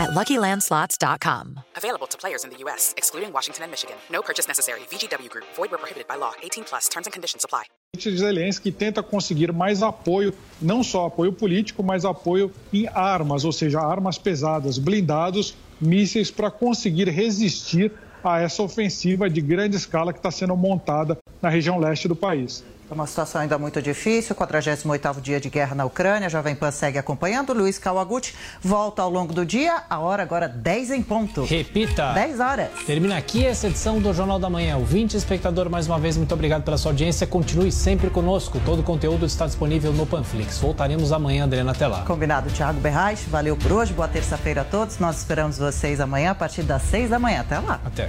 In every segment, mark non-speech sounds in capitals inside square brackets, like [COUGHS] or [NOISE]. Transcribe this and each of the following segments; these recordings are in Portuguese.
at LuckyLandSlots.com. Available to players in the U.S., excluding Washington and Michigan. No purchase necessary. VGW Group. Void where prohibited by law. 18 plus. Terms and conditions apply. Zelensky tenta conseguir mais apoio, não só apoio político, mas apoio em armas, ou seja, armas pesadas, blindados, mísseis para conseguir resistir a essa ofensiva de grande escala que está sendo montada na região leste do país. É uma situação ainda muito difícil, 48º dia de guerra na Ucrânia, a Jovem Pan segue acompanhando. Luiz Kawaguchi volta ao longo do dia, a hora agora 10 em ponto. Repita. 10 horas. Termina aqui essa edição do Jornal da Manhã. Ouvinte espectador, mais uma vez, muito obrigado pela sua audiência. Continue sempre conosco. Todo o conteúdo está disponível no Panflix. Voltaremos amanhã, Adriana, até lá. Combinado, Thiago Berraich. Valeu por hoje. Boa terça-feira a todos. Nós esperamos vocês amanhã a partir das 6 da manhã. Até lá. Até.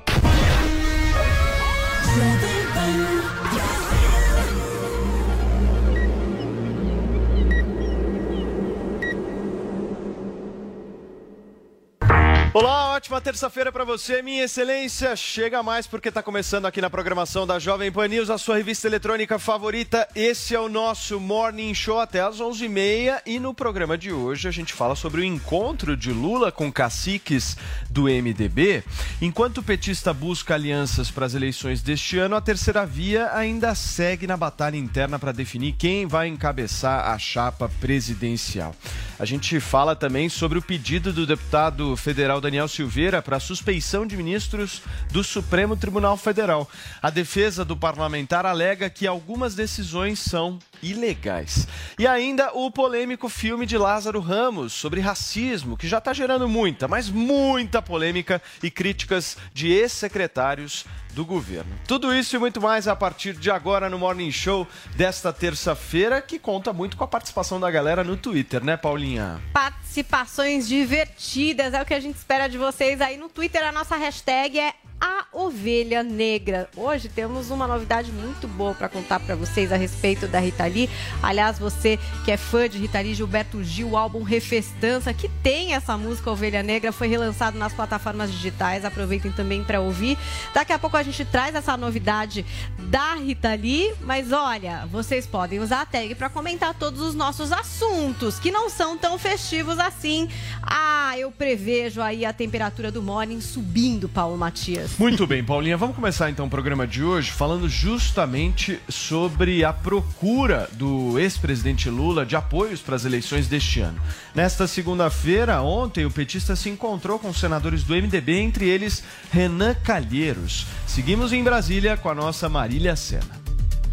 Olá, ótima terça-feira para você, minha excelência. Chega mais porque está começando aqui na programação da Jovem Pan News, a sua revista eletrônica favorita. Esse é o nosso Morning Show até às 11h30 e no programa de hoje a gente fala sobre o encontro de Lula com caciques do MDB. Enquanto o petista busca alianças para as eleições deste ano, a terceira via ainda segue na batalha interna para definir quem vai encabeçar a chapa presidencial. A gente fala também sobre o pedido do deputado federal Daniel Silveira para suspeição de ministros do Supremo Tribunal Federal. A defesa do parlamentar alega que algumas decisões são ilegais. E ainda o polêmico filme de Lázaro Ramos sobre racismo, que já está gerando muita, mas muita polêmica e críticas de ex-secretários do governo. Tudo isso e muito mais a partir de agora no Morning Show desta terça-feira, que conta muito com a participação da galera no Twitter, né, Paulinha? Participações divertidas, é o que a gente espera de vocês aí no Twitter. A nossa hashtag é a ovelha negra. Hoje temos uma novidade muito boa para contar para vocês a respeito da Rita Lee. Aliás, você que é fã de Rita Lee, Gilberto Gil, o álbum Refestança, que tem essa música Ovelha Negra, foi relançado nas plataformas digitais. Aproveitem também para ouvir. Daqui a pouco a gente traz essa novidade da Rita Lee, mas olha, vocês podem usar a tag para comentar todos os nossos assuntos, que não são tão festivos assim. Ah, eu prevejo aí a temperatura do morning subindo, Paulo Matias. Muito bem, Paulinha. Vamos começar então o programa de hoje falando justamente sobre a procura do ex-presidente Lula de apoios para as eleições deste ano. Nesta segunda-feira, ontem, o petista se encontrou com senadores do MDB, entre eles Renan Calheiros. Seguimos em Brasília com a nossa Marília Sena.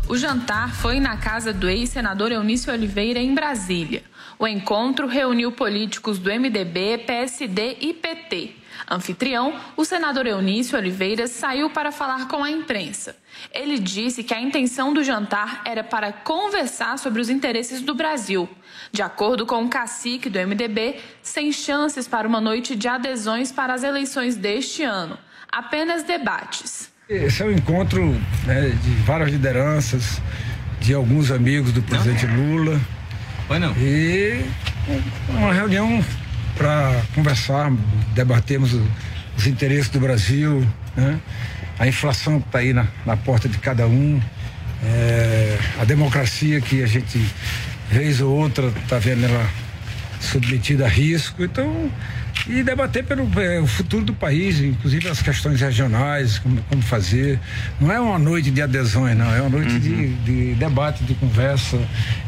O jantar foi na casa do ex-senador Eunício Oliveira, em Brasília. O encontro reuniu políticos do MDB, PSD e PT. Anfitrião, o senador Eunício Oliveira saiu para falar com a imprensa. Ele disse que a intenção do jantar era para conversar sobre os interesses do Brasil. De acordo com o cacique do MDB, sem chances para uma noite de adesões para as eleições deste ano. Apenas debates. Esse é o um encontro né, de várias lideranças, de alguns amigos do presidente Lula. Foi não. E uma reunião para conversar, debatermos os interesses do Brasil, né? a inflação que está aí na, na, porta de cada um, é, a democracia que a gente vez ou outra está vendo ela submetida a risco. Então, e debater pelo é, o futuro do país, inclusive as questões regionais, como, como, fazer. Não é uma noite de adesões, não, é uma noite uhum. de, de, debate, de conversa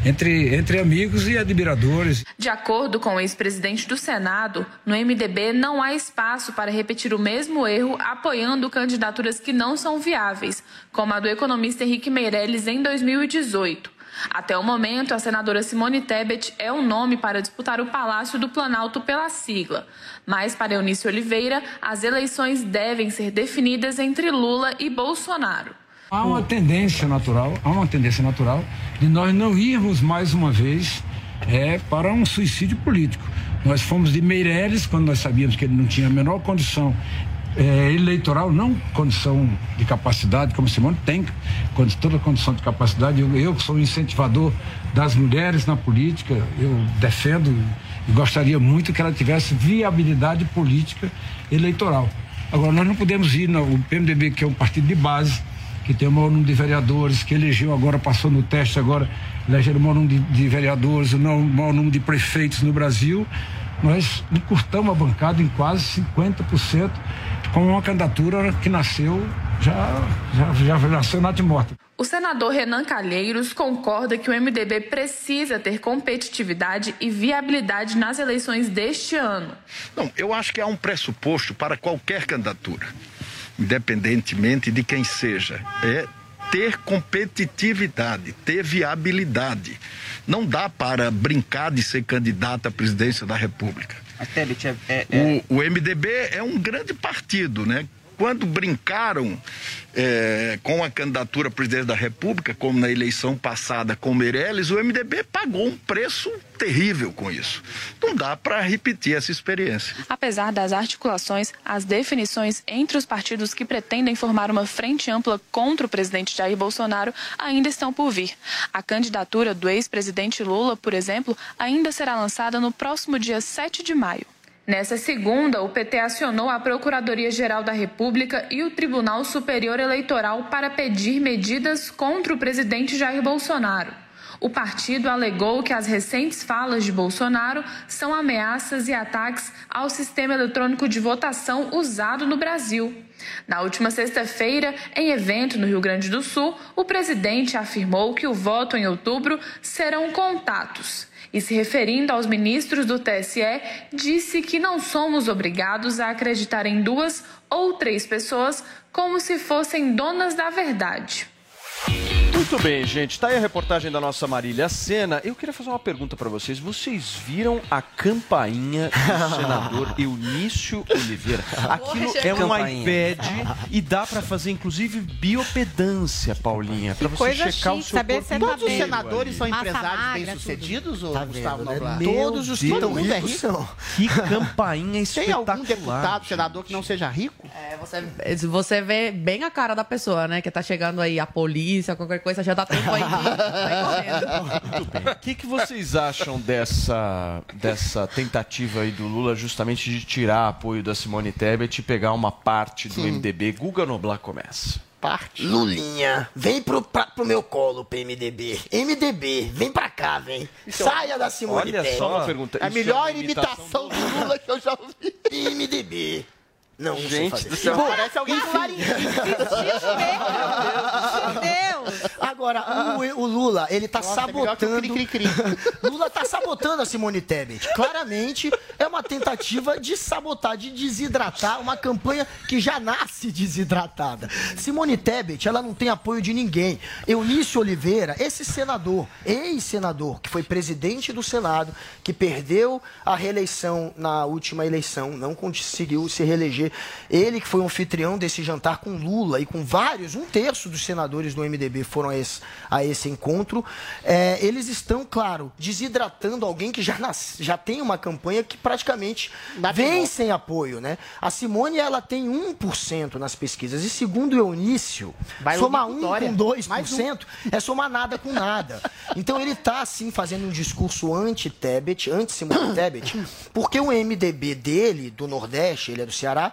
entre, entre amigos e admiradores. De acordo com o ex-presidente do Senado, no MDB não há espaço para repetir o mesmo erro apoiando candidaturas que não são viáveis, como a do economista Henrique Meirelles em 2018. Até o momento, a senadora Simone Tebet é o nome para disputar o Palácio do Planalto pela sigla. Mas, para Eunice Oliveira, as eleições devem ser definidas entre Lula e Bolsonaro. Há uma tendência natural, há uma tendência natural de nós não irmos mais uma vez é, para um suicídio político. Nós fomos de Meirelles, quando nós sabíamos que ele não tinha a menor condição é, eleitoral, não condição de capacidade, como Simone tem toda condição de capacidade. Eu, eu sou incentivador das mulheres na política, eu defendo e gostaria muito que ela tivesse viabilidade política eleitoral. Agora, nós não podemos ir no PMDB, que é um partido de base, que tem o maior número de vereadores, que elegeu agora, passou no teste agora, elegeu o maior número de, de vereadores, o maior número de prefeitos no Brasil. Nós encurtamos a bancada em quase 50% com uma candidatura que nasceu, já, já, já nasceu na morta. O senador Renan Calheiros concorda que o MDB precisa ter competitividade e viabilidade nas eleições deste ano. Não, eu acho que há um pressuposto para qualquer candidatura, independentemente de quem seja, é ter competitividade, ter viabilidade. Não dá para brincar de ser candidato à presidência da República. É, é, é... O, o MDB é um grande partido, né? Quando brincaram é, com a candidatura à presidência da República, como na eleição passada com Meirelles, o MDB pagou um preço terrível com isso. Não dá para repetir essa experiência. Apesar das articulações, as definições entre os partidos que pretendem formar uma frente ampla contra o presidente Jair Bolsonaro ainda estão por vir. A candidatura do ex-presidente Lula, por exemplo, ainda será lançada no próximo dia 7 de maio. Nessa segunda, o PT acionou a Procuradoria-Geral da República e o Tribunal Superior Eleitoral para pedir medidas contra o presidente Jair Bolsonaro. O partido alegou que as recentes falas de Bolsonaro são ameaças e ataques ao sistema eletrônico de votação usado no Brasil. Na última sexta-feira, em evento no Rio Grande do Sul, o presidente afirmou que o voto em outubro serão contatos e, se referindo aos ministros do TSE, disse que não somos obrigados a acreditar em duas ou três pessoas como se fossem donas da verdade. Muito bem, gente. Tá aí a reportagem da nossa Marília Sena. Eu queria fazer uma pergunta para vocês. Vocês viram a campainha do [LAUGHS] senador Eunício Oliveira? Aquilo é um iPad e dá para fazer inclusive biopedância, Paulinha, para você checar chique, o seu saber corpo. Todos os senadores são empresários bem-sucedidos, ou tá Gustavo Todos os todo mundo é rico. Que campainha espetacular. [LAUGHS] Tem algum deputado, senador que não seja rico? É, você, você vê bem a cara da pessoa, né? Que tá chegando aí a polícia, qualquer coisa já dá tempo aí [LAUGHS] O que, que vocês acham dessa, dessa tentativa aí do Lula justamente de tirar apoio da Simone Tebet e pegar uma parte do Sim. MDB? Guga Noblar começa. Parte. Lulinha, vem pro, pra, pro meu colo, PMDB. MDB, vem pra cá, vem. Então, Saia da Simone Olha Tebet. só uma pergunta. É a melhor é imitação, imitação do Lula que eu já ouvi. PMDB. Não, não Gente do céu. Parece alguém. [LAUGHS] Meu Deus. Agora, o, o, Lula, ele tá Nossa, sabotando. Cri, cri, cri. Lula tá sabotando a Simone Tebet. Claramente é uma tentativa de sabotar, de desidratar uma campanha que já nasce desidratada. Simone Tebet, ela não tem apoio de ninguém. Eunício Oliveira, esse senador, ex-senador, que foi presidente do Senado, que perdeu a reeleição na última eleição, não conseguiu se reeleger ele que foi um anfitrião desse jantar com Lula e com vários, um terço dos senadores do MDB foram a esse, a esse encontro. É, eles estão, claro, desidratando alguém que já, já tem uma campanha que praticamente praticamente vem sem apoio, né? A Simone, ela tem 1% nas pesquisas. E segundo o Eunício, Vai somar unir 1 Dória. com 2% Mais um. é somar nada com nada. Então ele está, assim, fazendo um discurso anti-Tebet, anti-Simone Tebet, [COUGHS] porque o MDB dele, do Nordeste, ele é do Ceará,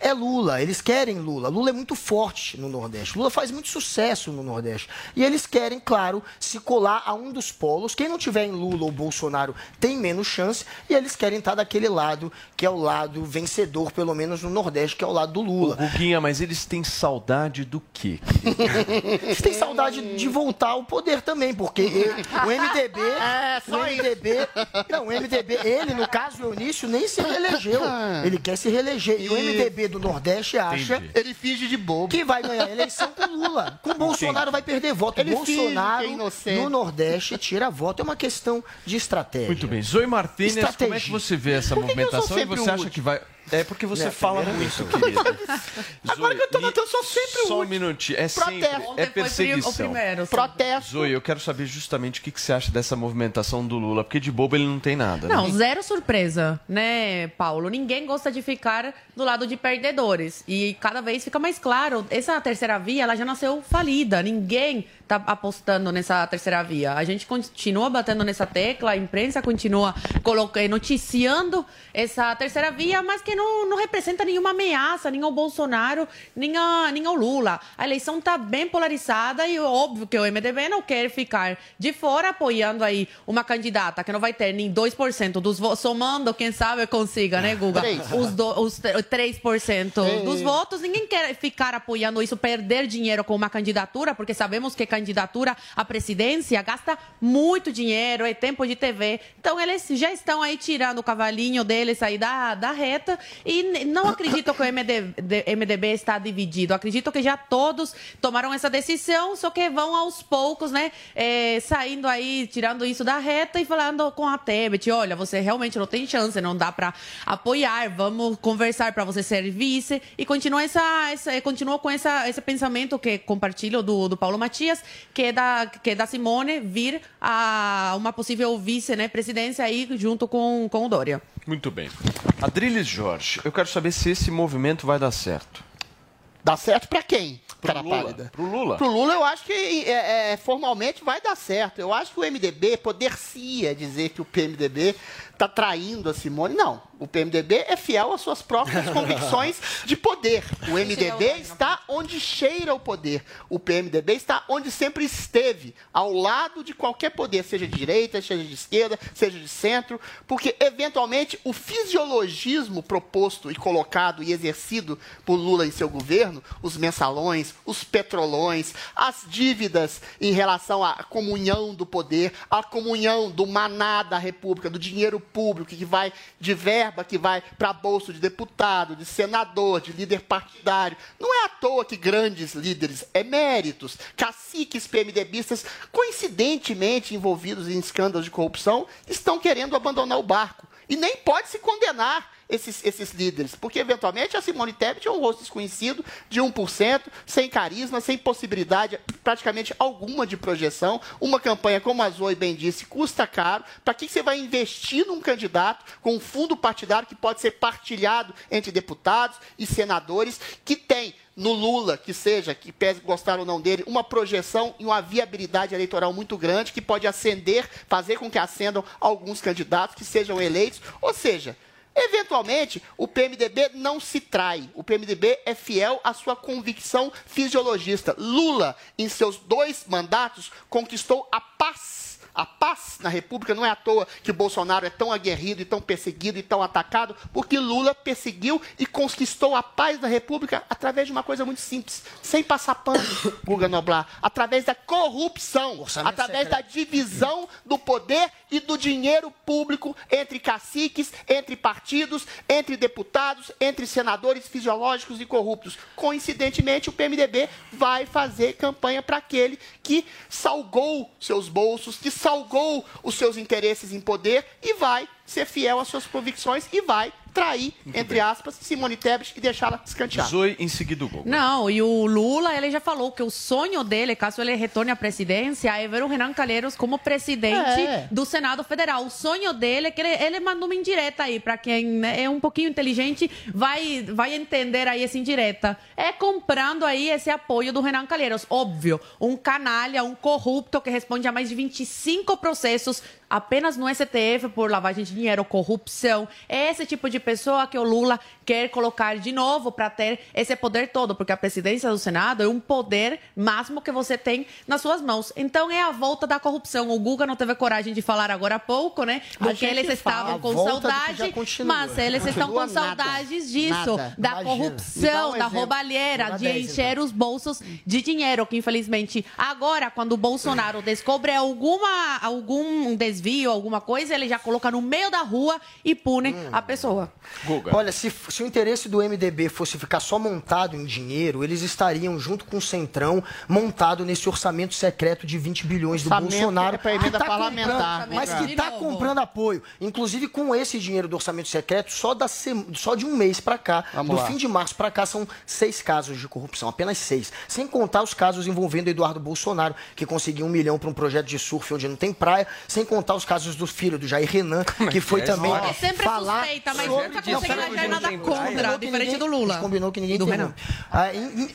é Lula. Eles querem Lula. Lula é muito forte no Nordeste. Lula faz muito sucesso no Nordeste. E eles querem, claro, se colar a um dos polos. Quem não tiver em Lula ou Bolsonaro tem menos chance. E eles querem estar daquele lado, que é o lado vencedor, pelo menos no Nordeste, que é o lado do Lula. Guguinha, mas eles têm saudade do quê? [LAUGHS] Eles têm saudade de voltar ao poder também, porque ele- o MDB, [LAUGHS] É, o MDB, não, o MDB, ele no caso o Eunício nem se reelegeu, ele quer se reeleger e o MDB do Nordeste acha Entendi. Ele finge de bobo. que vai ganhar a eleição com Lula, com Bolsonaro vai perder voto, Ele é Bolsonaro inocente. no Nordeste tira voto, é uma questão de estratégia. Muito bem. Zoe Martinez, como é que você vê essa Por que que eu sou movimentação e você acha que vai... É porque você Né, fala muito, isso. querido. [LAUGHS] Agora que eu tô notando, eu sou sempre o Só um minutinho. É Protesto. sempre, é perseguição. o primeiro. Protesto. Zoe, eu quero saber justamente o que que você acha dessa movimentação do Lula, porque de bobo ele não tem nada. né? Não, zero surpresa, né, Paulo? Ninguém gosta de ficar do lado de perdedores. E cada vez fica mais claro, essa terceira via, ela já nasceu falida. Ninguém tá apostando nessa terceira via. A gente continua batendo nessa tecla, a imprensa continua colocando, noticiando essa terceira via, mas que não, não representa nenhuma ameaça, nem ao Bolsonaro, nem, a, nem ao Lula. A eleição está bem polarizada e óbvio que o MDB não quer ficar de fora apoiando aí uma candidata que não vai ter nem 2% dos votos, somando, quem sabe consiga, né, Guga? Os, do, os 3% dos votos. Ninguém quer ficar apoiando isso, perder dinheiro com uma candidatura, porque sabemos que candidatura à presidência gasta muito dinheiro, é tempo de TV. Então, eles já estão aí tirando o cavalinho deles aí da, da reta e não acredito que o MD, de- MDB está dividido. Acredito que já todos tomaram essa decisão, só que vão aos poucos, né, eh, saindo aí, tirando isso da reta e falando com a Tebet, olha, você realmente não tem chance, não dá para apoiar, vamos conversar para você ser vice e continua essa, essa continua com essa, esse pensamento que compartilho do, do Paulo Matias, que é da que é da Simone vir a uma possível vice, né, aí junto com com o Dória. Muito bem. Adriles Jorge, eu quero saber se esse movimento vai dar certo. Dá certo pra quem? Cara Lula. pálida. Pro Lula. Pro Lula, eu acho que é, é, formalmente vai dar certo. Eu acho que o MDB poder-se dizer que o PMDB está traindo a Simone. Não. O PMDB é fiel às suas próprias [LAUGHS] convicções de poder. O MDB está onde cheira o poder. O PMDB está onde sempre esteve, ao lado de qualquer poder, seja de direita, seja de esquerda, seja de centro, porque, eventualmente, o fisiologismo proposto e colocado e exercido por Lula em seu governo, os mensalões, os petrolões, as dívidas em relação à comunhão do poder, a comunhão do maná da República, do dinheiro público que vai de verba que vai para bolso de deputado, de senador, de líder partidário. Não é à toa que grandes líderes eméritos, caciques PMDBistas, coincidentemente envolvidos em escândalos de corrupção, estão querendo abandonar o barco. E nem pode se condenar esses, esses líderes, porque eventualmente a Simone Tebet é um rosto desconhecido de 1%, sem carisma, sem possibilidade praticamente alguma de projeção. Uma campanha, como a Zoe bem disse, custa caro. Para que você vai investir num candidato com um fundo partidário que pode ser partilhado entre deputados e senadores, que tem no Lula, que seja, que pese gostar ou não dele, uma projeção e uma viabilidade eleitoral muito grande, que pode acender, fazer com que acendam alguns candidatos que sejam eleitos. Ou seja, Eventualmente, o PMDB não se trai. O PMDB é fiel à sua convicção fisiologista. Lula, em seus dois mandatos, conquistou a paz. A paz na República não é à toa que Bolsonaro é tão aguerrido e tão perseguido e tão atacado, porque Lula perseguiu e conquistou a paz na República através de uma coisa muito simples, sem passar pano, [COUGHS] Guga Noblar, através da corrupção, através da divisão do poder e do dinheiro público entre caciques, entre partidos, entre deputados, entre senadores fisiológicos e corruptos. Coincidentemente, o PMDB vai fazer campanha para aquele que salgou seus bolsos, que salgou os seus interesses em poder e vai ser fiel às suas convicções e vai trair, entre aspas, Simone Tebet e deixá-la escanteada. Zoe em seguida o Google. Não, e o Lula, ele já falou que o sonho dele, caso ele retorne à presidência, é ver o Renan Calheiros como presidente É. do Senado Federal. O sonho dele é que ele, ele mandou uma indireta aí, para quem né, é um pouquinho inteligente, vai, vai entender aí essa indireta. É comprando aí esse apoio do Renan Calheiros. Óbvio, um canalha, um corrupto que responde a mais de 25 processos apenas no STF por lavagem de dinheiro, corrupção. É esse tipo de pessoa que o Lula quer colocar de novo para ter esse poder todo, porque a presidência do Senado é um poder máximo que você tem nas suas mãos. Então é a volta da corrupção. O Guga não teve coragem de falar agora há pouco, né? Porque eles estavam com saudade, mas eles estão Continua com nada. saudades disso, Nada. da Imagina. Corrupção, um da roubalheira, de encher os bolsos de dinheiro, que infelizmente agora, quando o Bolsonaro [LAUGHS] descobre alguma, algum desvio, alguma coisa, ele já coloca no meio da rua e pune Hum. a pessoa. Olha, se, se o interesse do MDB fosse ficar só montado em dinheiro, eles estariam, junto com o Centrão, montado nesse orçamento secreto de 20 bilhões do Orçamento Bolsonaro. é pra emenda que tá parlamentar, comprando- mas que está comprando apoio. Inclusive, com esse dinheiro do orçamento secreto, só, da sem- só de um mês para cá, Vamos do lá. fim de março para cá, são seis casos de corrupção, apenas seis. Sem contar os casos envolvendo Eduardo Bolsonaro, que conseguiu um milhão para um projeto de surf onde não tem praia, sem contar os casos do filho do Jair Renan, que foi é? também sempre falar suspeita, mas sobre- nunca peraí, eleger nada contra, diferente do Lula. combinou que ninguém do interrompe. Ah,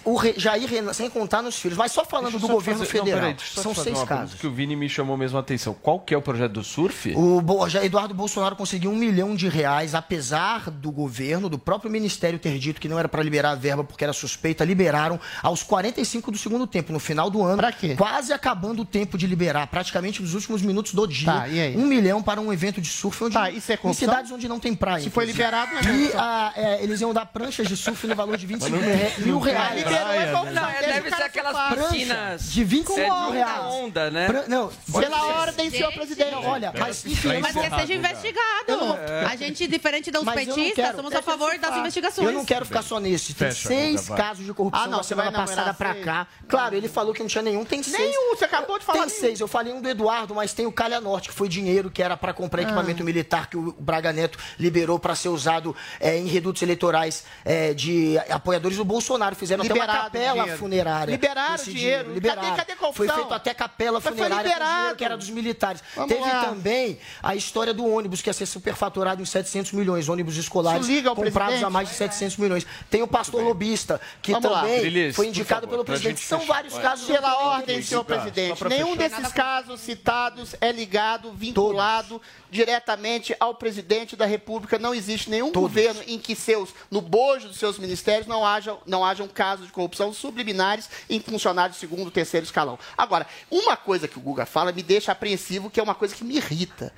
o Re- Jair Renan, sem contar nos filhos, mas só falando do só governo fazer- não, federal. São seis casos. Que o Vini me chamou mesmo a atenção. Qual que é o projeto do surf? O Bo- já Eduardo Bolsonaro conseguiu um milhão de reais, apesar do governo, do próprio ministério ter dito que não era para liberar a verba porque era suspeita, liberaram aos 45 do segundo tempo, no final do ano. Quase acabando o tempo de liberar, praticamente nos últimos minutos do dia. Tá, e aí? Um milhão para um evento de surf onde, isso é em cidades onde não tem praia. Se foi. Liberado, não é E corrupção. ah, é, eles iam dar pranchas de surf no valor de 25 Mas não re- tem- mil reais. praia, Liberou, é corrupção. Não, é, deve ser aquelas piscinas de 25 é, de mil muita reais. onda, né? Pran- não, Pela ordem, senhor presidente. Olha, mas enfim, Mas que seja investigado. A gente, diferente dos petistas, somos a favor das investigações. Eu não quero ficar só nesse. Tem seis casos de corrupção Ah, não, você semana passada pra seis? cá. Claro, ele falou que não tinha nenhum, tem seis. Nenhum, você acabou de falar Tem nenhum. seis. Eu falei um do Eduardo, mas tem o Calha Norte, que foi dinheiro que era para comprar Ah. equipamento militar que o Braga Neto liberou para ser usado é, em redutos eleitorais é, de apoiadores do Bolsonaro. Fizeram até Liberado uma capela dinheiro. funerária. Liberaram desse dinheiro. Liberaram. Cadê- cadê a Foi feito até capela Mas funerária dinheiro que era dos militares. Vamos Teve lá. também a história do ônibus, que ia ser superfaturado em 700 milhões. Ônibus escolares comprados presidente. a mais de 700 milhões. Tem o pastor lobista, que Vamos também foi indicado favor, pelo presidente. São fechar. vários Vai. casos. Pela ordem, senhor Guga, presidente, nenhum fechar. desses casos citados é ligado, vinculado diretamente ao presidente da República. Não existe nenhum governo em que seus, no bojo dos seus ministérios não haja, não hajam casos de corrupção subliminares em funcionários de segundo, terceiro escalão. Agora, uma coisa que o Guga fala me deixa apreensivo, que é uma coisa que me irrita.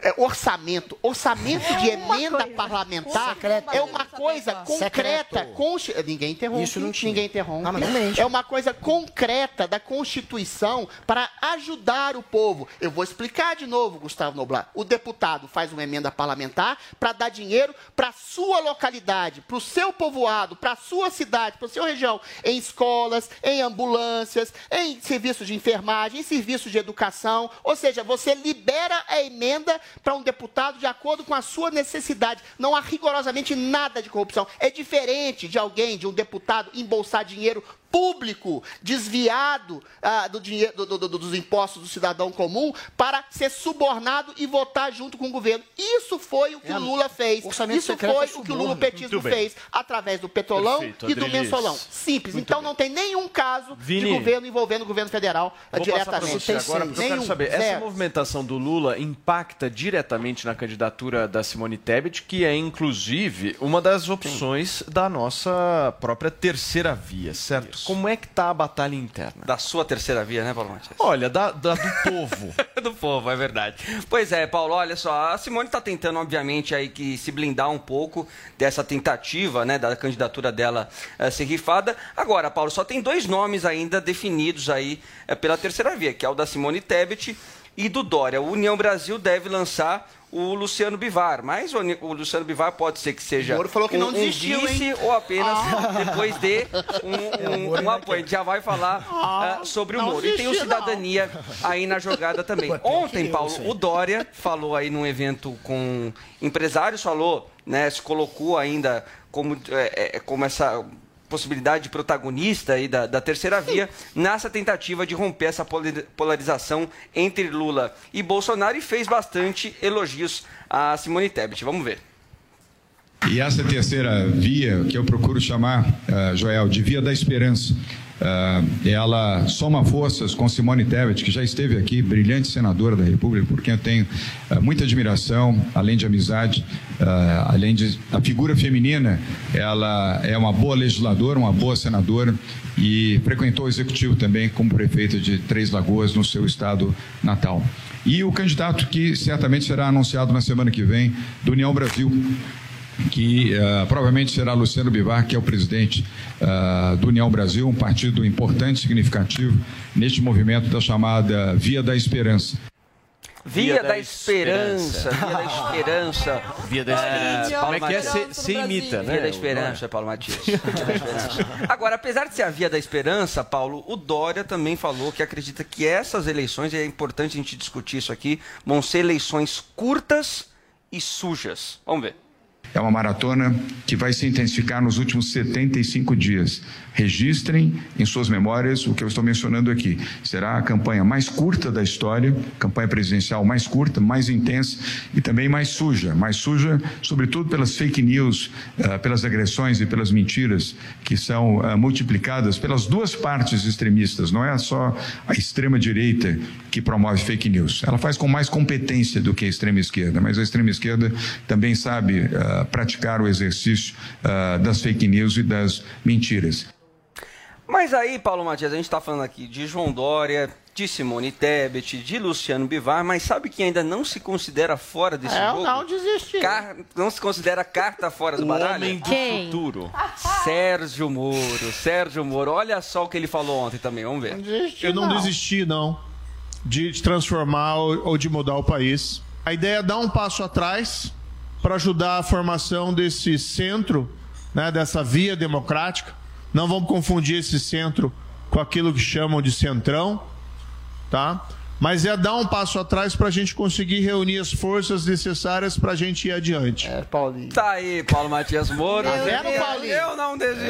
É, orçamento. Orçamento de emenda parlamentar é uma coisa concreta. Ninguém interrompe. Isso não tinha. Ninguém interrompe. Ah. É uma coisa concreta da Constituição para ajudar o povo. Eu vou explicar de novo, Gustavo Noblar. O deputado faz uma emenda parlamentar para dar dinheiro para a sua localidade, para o seu povoado, para a sua cidade, para a sua região, em escolas, em ambulâncias, em serviços de enfermagem, em serviços de educação. Ou seja, você libera a emenda para um deputado de acordo com a sua necessidade. Não há rigorosamente nada de corrupção. É diferente de alguém, de um deputado, embolsar dinheiro público desviado ah, do dinheiro, do- do- do- dos impostos do cidadão comum para ser subornado e votar junto com o governo. Isso foi o que o Lula fez. orçamento Isso foi é o que o Muito bem. fez através do petrolão Perfeito, e do Adrilis. mensolão. Simples. Muito então bem. não tem nenhum caso Vini. de governo envolvendo o governo federal Vou diretamente. você agora, porque eu quero Nenhum. saber, essa movimentação do Lula impacta diretamente na candidatura da Simone Tebet, que é, inclusive, uma das opções da nossa própria terceira via, certo? Como é que está a batalha interna? Da sua terceira via, né, Paulo Matias? Olha, da, da- do povo. [LAUGHS] do povo, é verdade. Pois é, Paulo, olha só, a Simone está tentando, obviamente, aí que se blindar um pouco dessa tentativa, né, da candidatura dela eh, ser rifada. Agora, Paulo, só tem dois nomes ainda definidos aí eh, pela terceira via, que é o da Simone Tebet e do Dória. O União Brasil deve lançar o Luciano Bivar. Mas o, o Luciano Bivar pode ser que seja Moro falou que um, não um desistiu, vice hein? ou apenas Ah. [LAUGHS] depois de [LAUGHS] um, um, um apoio. A gente já vai falar Ah, ah, sobre o Moro. E tem o desistiu, não. Cidadania aí na jogada [LAUGHS] também. Ontem, Paulo, o Dória falou aí num evento com empresários, falou, né, se colocou ainda como, é, é, como essa possibilidade de protagonista aí da, da terceira via nessa tentativa de romper essa polarização entre Lula e Bolsonaro e fez bastante elogios a Simone Tebet. Vamos ver. E essa terceira via, que eu procuro chamar, eh, Joel, de via da esperança, eh, ela soma forças com Simone Tebet, que já esteve aqui, brilhante senadora da República, por quem eu tenho eh, muita admiração, além de amizade, eh, além de a figura feminina, ela é uma boa legisladora, uma boa senadora e frequentou o executivo também como prefeita de Três Lagoas, no seu estado natal. E o candidato que certamente será anunciado na semana que vem, do União Brasil, que eh, provavelmente será Luciano Bivar, que é o presidente eh, do União Brasil, um partido importante, significativo neste movimento da chamada Via da Esperança. Via, da, Esperança, Via da Esperança. [LAUGHS] Via da É, Esperança. Paulo Como é que é? Matias. Se- se imita, né? Via da Esperança, Paulo Matias. [LAUGHS] Via da Esperança. Agora, apesar de ser a Via da Esperança, Paulo, o Dória também falou que acredita que essas eleições, e é importante a gente discutir isso aqui, vão ser eleições curtas e sujas. Vamos ver. É uma maratona que vai se intensificar nos últimos 75 dias. Registrem em suas memórias o que eu estou mencionando aqui. Será a campanha mais curta da história, campanha presidencial mais curta, mais intensa e também mais suja. Mais suja, sobretudo pelas fake news, ah, pelas agressões e pelas mentiras que são ah, multiplicadas pelas duas partes extremistas. Não é só a extrema-direita que promove fake news. Ela faz com mais competência do que a extrema-esquerda, mas a extrema-esquerda também sabe praticar o exercício ah, das fake news e das mentiras. Mas aí, Paulo Matias, a gente está falando aqui de João Dória, de Simone Tebet, de Luciano Bivar, mas sabe quem ainda não se considera fora desse É, jogo? não desistiu. Car- Não se considera carta fora do O baralho? homem do Quem? futuro. [LAUGHS] Sérgio Moro, Sérgio Moro. Olha só o que ele falou ontem também, vamos ver. Eu não, desisti, não, de transformar ou, ou de mudar o país. A ideia é dar um passo atrás para ajudar a formação desse centro, né, dessa via democrática. Não vamos confundir esse centro com aquilo que chamam de centrão, tá? Mas é dar um passo atrás para a gente conseguir reunir as forças necessárias para a gente ir adiante. É, Paulinho. Tá aí, Paulo Matias Moro. Tá vendo, Eu- Paulinho? Eu não desisti,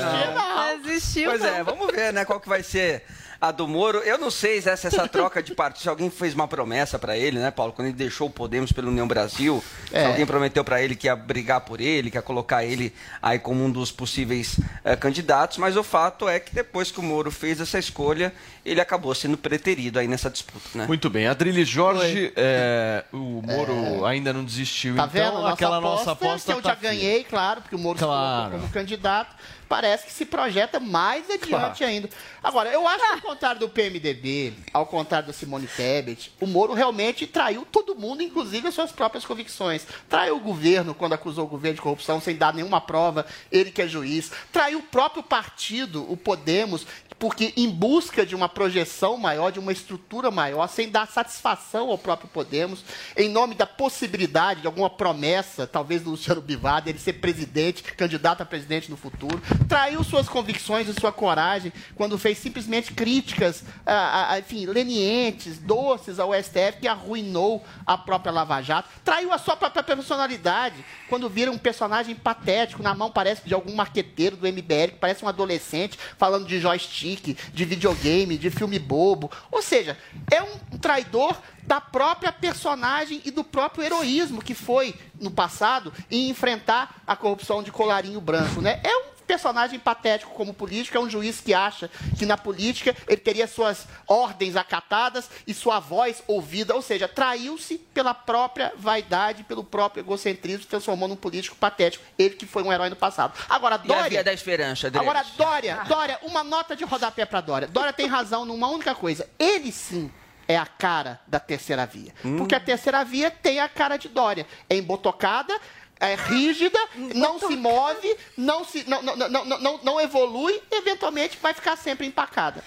não. Não desistiu, Pois é, não. vamos ver, né, qual que vai ser a do Moro. Eu não sei se essa, essa troca de partido, se alguém fez uma promessa pra ele, né, Paulo, quando ele deixou o Podemos pela União Brasil, É. se alguém prometeu pra ele que ia brigar por ele, que ia colocar ele aí como um dos possíveis eh, candidatos, mas o fato é que depois que o Moro fez essa escolha, ele acabou sendo preterido aí nessa disputa, né? Muito bem. Adrilles Jorge, é, o Moro ainda não desistiu. Tá então, vendo? Nossa aquela aposta, nossa aposta que eu tá já ganhei, claro, porque o Moro Claro. se colocou como candidato. Parece que se projeta mais adiante Claro. ainda. Agora, eu acho que ao contrário do PMDB, ao contrário da Simone Tebet, o Moro realmente traiu todo mundo, inclusive as suas próprias convicções. Traiu o governo quando acusou o governo de corrupção sem dar nenhuma prova, ele que é juiz. Traiu o próprio partido, o Podemos, porque em busca de uma projeção maior, de uma estrutura maior, sem dar satisfação ao próprio Podemos, em nome da possibilidade de alguma promessa, talvez do Luciano Bivar, dele ser presidente, candidato a presidente no futuro, traiu suas convicções e sua coragem quando fez simplesmente críticas, ah, ah, enfim, lenientes, doces ao STF, que arruinou a própria Lava Jato, traiu a sua própria personalidade quando vira um personagem patético, na mão parece de algum marqueteiro do MBL, que parece um adolescente falando de joystick, de videogame, de filme bobo. Ou seja, é um traidor da própria personagem e do próprio heroísmo que foi no passado em enfrentar a corrupção de colarinho branco, né? É um personagem patético como político, é um juiz que acha que na política ele teria suas ordens acatadas e sua voz ouvida, ou seja, traiu-se pela própria vaidade, pelo próprio egocentrismo, se transformou num político patético, ele que foi um herói no passado. Agora, E a Dória... Via da Esperança, Adrilles? Agora, Dória, Dória, uma nota de rodapé para Dória. Dória tem razão numa única coisa. Ele sim é a cara da terceira via. Porque a terceira via tem a cara de Dória. É embotocada, é rígida, não se [LAUGHS] move, não, se, não, não, não, não, não, evolui, eventualmente vai ficar sempre empacada.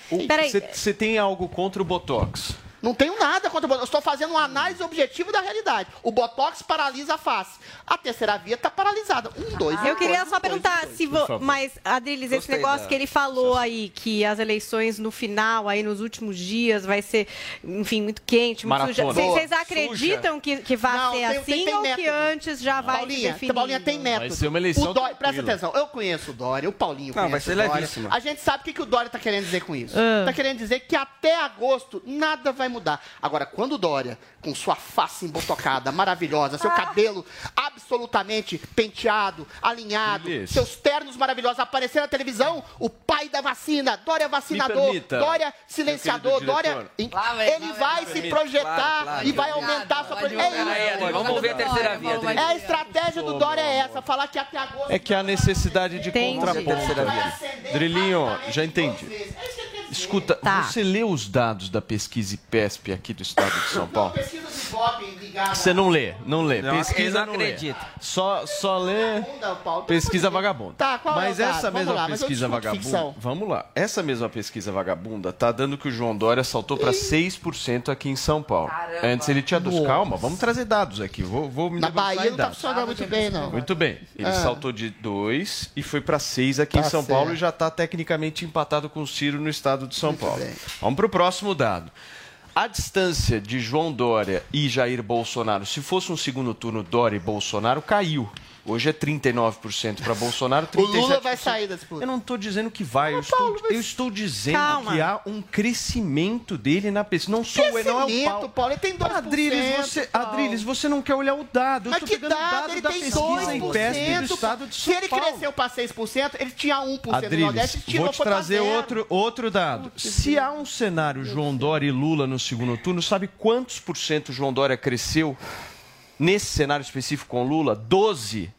Você tem algo contra o Botox? Não tenho nada contra o Botox. Eu estou fazendo uma análise objetiva da realidade. O Botox paralisa a face. A terceira via está paralisada. Um, dois, um, Eu queria dois, só um, dois, perguntar dois. se vo... mas Adriles, esse negócio da- que ele falou aí que as eleições no final, aí nos últimos dias vai ser, enfim, muito quente, muito suja. Maratona. Vocês Boa, vocês acreditam que, que vai Não, ser tem- assim tem- tem ou que método. antes já vai Paulinha, definir? Paulinha tem método. ser uma eleição o Dória, presta atenção, eu conheço o Dória, o Paulinho Não, conhece vai ser o Dória. A gente sabe o que, que o Dória está querendo dizer com isso. Ah. Está querendo dizer que até agosto nada vai mudar. Agora, quando o Dória, com sua face embotocada, [LAUGHS] maravilhosa, seu cabelo absolutamente penteado, alinhado, seus ternos maravilhosos, aparecer na televisão, o pai da vacina, Dória vacinador, permita, Dória silenciador, Dória... Lá vem, ele vai se permita. projetar Claro, claro, e vai aumentar a sua... Pode É isso. Vamos ver a terceira via. É a estratégia do Dória é essa, falar que até agosto... É que há necessidade de Entendi. contraponto. Drilinho, já entendi. Escuta, Tá. você leu os dados da pesquisa IPESP aqui do estado de São Paulo? Você não lê, não lê. Não, pesquisa não lê. Só, só lê Paulo, pesquisa vagabunda. Tá, qual é Mas dado? essa mesma lá, pesquisa vagabunda. ficção. Vamos lá. Essa mesma pesquisa vagabunda tá dando que o João Dória saltou para 6% aqui em São Paulo. Antes ele tinha dos. Calma, vamos trazer dados aqui. Vou, vou me Na Bahia não tá funcionando muito bem, não. Muito bem. Ele Ah. saltou de 2 e foi para 6 aqui Tá em São Paulo certo. e já está tecnicamente empatado com o Ciro no estado de São Muito Paulo. bem. Vamos para o próximo dado. A distância de João Dória e Jair Bolsonaro, se fosse um segundo turno Dória e Bolsonaro, caiu. Hoje é 39% para Bolsonaro, 37%. O Lula vai sair da disputa. Eu não estou dizendo que vai, eu, estou, eu estou dizendo Calma. que há um crescimento dele na pesquisa. Não sou eu, não é o Paulo. Paulo, ele tem 2%. Adriles, você. Adriles, você não quer olhar o dado. Eu Mas que dado? dado Ele da tem pesquisa em PESP do 2%. estado de Se São ele Paulo. cresceu para 6%, ele tinha 1% no Adriles, Nordeste, tirou vou te trazer outro, outro dado. Se há um cenário João Dória e Lula no segundo turno, sabe quantos por cento João Dória cresceu nesse cenário específico com Lula? 12%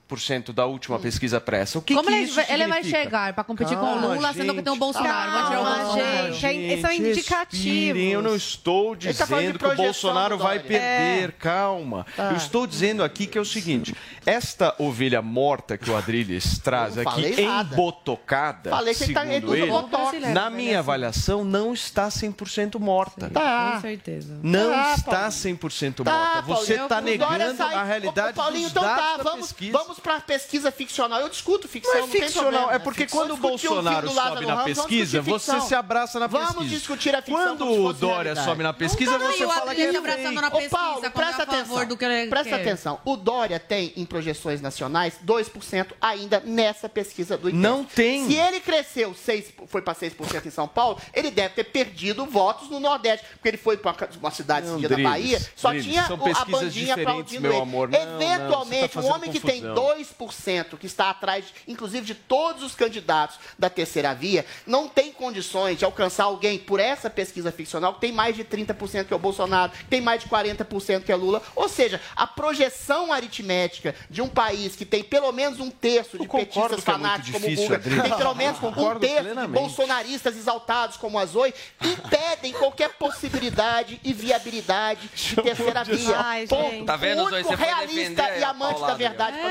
da última pesquisa pressa. O que, Como que ele, isso vai- ele vai significa? chegar para competir com Calma, o Lula, sendo que tem o gente, Bolsonaro? vai tirar o calma, Bolsonaro. gente. são Gente, indicativos. respirem, Eu não estou Ele tá dizendo que o Bolsonaro vai Dória. perder, calma. Tá. Eu estou dizendo aqui que é o seguinte: esta ovelha morta que o Adriles traz aqui, nada. embotocada, Falei que ele tá- ele segundo ele, botox. na minha avaliação, não está 100% morta. Tá. Com certeza. Não Tá, está Paulinho. 100% Tá, morta. Você está o negando a realidade Ô, Paulinho, então tá, da vamos, pesquisa. vamos para pesquisa ficcional. Eu discuto ficção, Não não, é tem ficcional, problema. é porque Ficção, quando o Bolsonaro sobe na Ramos, pesquisa, você se abraça na pesquisa. Vamos discutir a ficção Quando o Dória sobe na pesquisa, Nunca vi você o fala que ele abraçando na Ô, pesquisa, Paulo, quando é presta atenção. do que ele presta quer. atenção. O Dória tem em projeções nacionais 2% ainda nessa pesquisa do IPESP. Não tem. Se ele cresceu, 6, foi para 6% em São Paulo, ele deve ter perdido votos no Nordeste, porque ele foi para uma cidade Não, Dribles, Bahia, só Dribles, tinha a bandinha aplaudindo meu ele. amor. Não, não, Eventualmente, você tá um homem que tem confusão. 2%, que está atrás, inclusive, de todos os candidatos da terceira via, não tem condições de alcançar alguém por essa pesquisa ficcional que tem mais de 30% que é o Bolsonaro, que tem mais de 40% que é Lula. Ou seja, a projeção aritmética de um país que tem pelo menos um terço de petistas é fanáticos como o Guga, tem pelo menos um terço de plenamente. bolsonaristas exaltados como a Zoe, impedem qualquer possibilidade e viabilidade de terceira via. Ai, Ponto. Tá vendo, o único realista e amante da verdade É.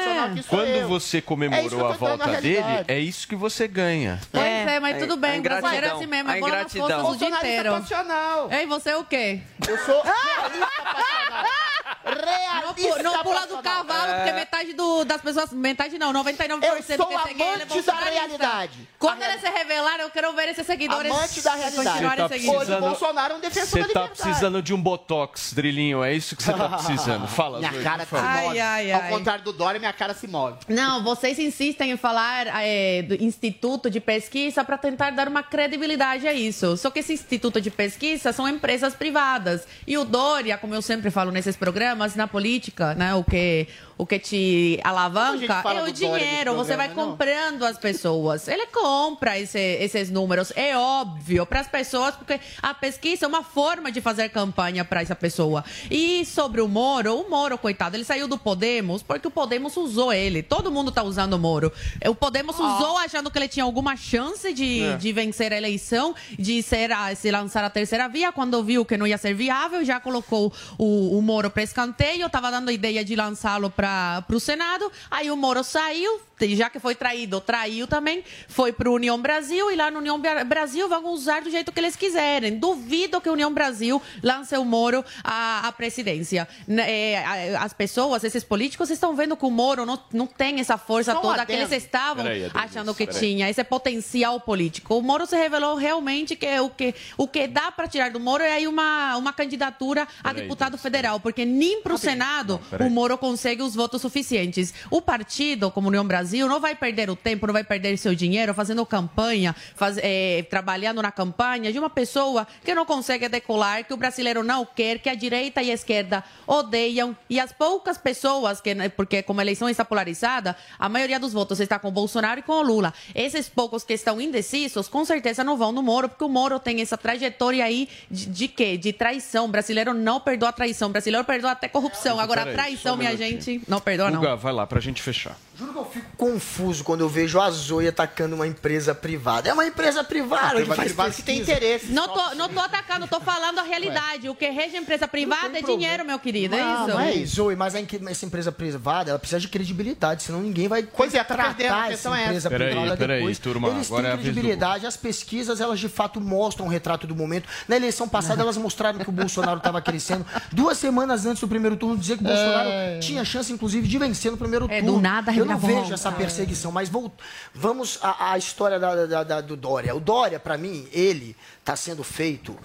sou Quando eu. você É comemorou a volta dele, é isso que você ganha. Pois é, mas A- tudo bem, ingratidão. brasileiro é assim mesmo, é bola nas costas o dia inteiro. passional. Ei, você é o quê? Eu sou. [LAUGHS] Não, Realista não pula do cavalo, porque metade do, das pessoas. Metade não, 99% Eu sou que segue ele é amante da realidade. Quando ele se revelar, eu quero ver esses seguidores. Amante da realidade. Você tá seguindo. Hoje o Bolsonaro é um defensor Você da tá liberdade. precisando de um botox, Drilinho. É isso que você tá [LAUGHS] precisando. Fala, Minha Zoe, cara por se move. Ai, ai, Ao ai. contrário do Dória, minha cara se move. Não, vocês insistem em falar é, do instituto de pesquisa para tentar dar uma credibilidade a isso. Só que esse instituto de pesquisa são empresas privadas. E o Dória, como eu sempre falo nesses programas, na política, né, o que o que te alavanca é o dinheiro. Você vai não? comprando as pessoas. Ele compra esse- esses números. É óbvio para as pessoas, porque a pesquisa é uma forma de fazer campanha para essa pessoa. E sobre o Moro, o Moro, coitado, ele saiu do Podemos porque o Podemos usou ele. Todo mundo tá usando o Moro. O Podemos usou achando que ele tinha alguma chance de, É. de vencer a eleição, de ser a- se lançar a terceira via. Quando viu que não ia ser viável, já colocou o, o Moro para escanteio. Tava dando a ideia de lançá-lo para o Senado. Aí o Moro saiu, já que foi traído, traiu também, foi para União Brasil e lá no União Brasil vão usar do jeito que eles quiserem. Duvido que a União Brasil lance o Moro à, à presidência. É, as pessoas, esses políticos, estão vendo que o Moro não, não tem essa força um toda que eles estavam Peraí, achando que peraí. tinha, esse potencial político. O Moro se revelou realmente que o que, o que dá para tirar do Moro é aí uma, uma candidatura a Peraí, deputado federal, porque nem para o Senado peraí. o Moro consegue os votos suficientes. O partido, como União Brasil, não vai perder o tempo, não vai perder seu dinheiro fazendo campanha, faz- eh, trabalhando na campanha de uma pessoa que não consegue decolar, que o brasileiro não quer, que a direita e a esquerda odeiam. E as poucas pessoas, que, né, porque como a eleição está polarizada, a maioria dos votos está com o Bolsonaro e com o Lula. Esses poucos que estão indecisos, com certeza não vão no Moro, porque o Moro tem essa trajetória aí de, de quê? De traição. O brasileiro não perdoa a traição. O brasileiro perdoa até corrupção. Agora, a traição, um minha gente, não perdoa, não. Guga, vai lá, pra gente fechar. Juro que eu fico confuso quando eu vejo a Zoe atacando uma empresa privada. É uma empresa privada que faz pesquisa. Não tô, não tô atacando, tô falando a realidade. O que rege a empresa privada é dinheiro, meu querido. É Não, isso. mas, Zoe, mas a inque- essa empresa privada, ela precisa de credibilidade, senão ninguém vai Pois é, tá perdendo, a tratar questão essa é empresa essa. Peraí, privada peraí, depois. turma, Eles agora é a têm do credibilidade, as pesquisas, elas de fato mostram o retrato do momento. Na eleição passada, elas mostraram que o Bolsonaro estava crescendo. Duas semanas antes do primeiro turno, dizer que o Bolsonaro É. tinha chance, inclusive, de vencer no primeiro É, do turno. nada, Eu não vejo essa perseguição, mas vou- vamos à, à história da- da- da- do Dória. O Dória, para mim, ele está sendo feito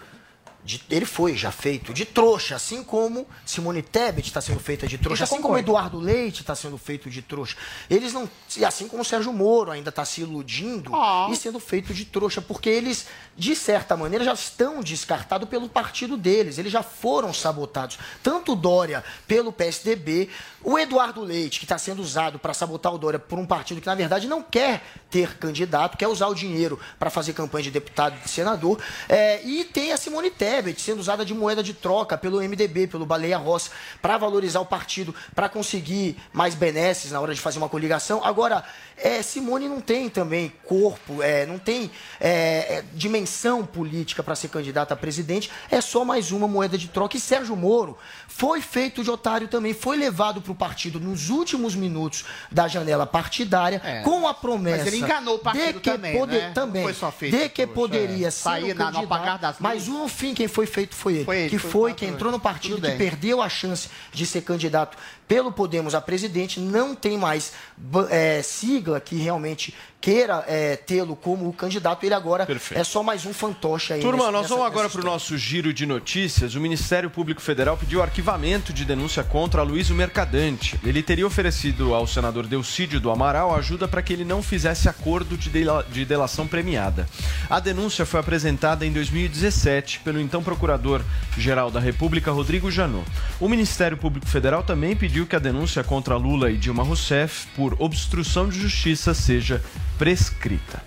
de- ele foi já feito de trouxa, assim como Simone Tebet está sendo feita de trouxa, assim como. Eduardo Leite está sendo feito de trouxa. Eles não. E assim como o Sérgio Moro ainda está se iludindo e sendo feito de trouxa, porque eles, de certa maneira, já estão descartados pelo partido deles. Eles já foram sabotados. Tanto o Dória pelo PSDB, o Eduardo Leite, que está sendo usado para sabotar o Dória por um partido que, na verdade, não quer ter candidato, quer usar o dinheiro para fazer campanha de deputado e de senador. É, e tem a Simone Tebet sendo usada de moeda de troca pelo MDB, pelo Baleia Rossi, para valorizar o partido, para conseguir mais benesses na hora de fazer uma coligação. Agora, é, Simone não tem também corpo, é, não tem é, é, dimensão política para ser candidata a presidente, é só mais uma moeda de troca. E Sérgio Moro foi feito de otário também, foi levado para o partido nos últimos minutos da janela partidária, É. com a promessa Mas ele enganou o partido de que também, poder- né? Também, foi só feito de que trouxa, poderia é. ser Sair o na- das mas no fim quem foi feito foi ele, Foi ele, que foi foi quem entrou no partido que perdeu a chance de ser candidato pelo Podemos a presidente, não tem mais é, sigla que realmente queira é, tê-lo como candidato, ele agora Perfeito. é só mais um fantoche aí. Turma, nesse- nós nessa- vamos agora para o nosso giro de notícias. O Ministério Público Federal pediu arquivamento de denúncia contra Luiz Mercadante. Ele teria oferecido ao senador Delcídio do Amaral ajuda para que ele não fizesse acordo de, dela- de delação premiada. A denúncia foi apresentada em 2017 pelo então Procurador-Geral da República, Rodrigo Janot. O Ministério Público Federal também pediu que a denúncia contra Lula e Dilma Rousseff por obstrução de justiça seja prescrita.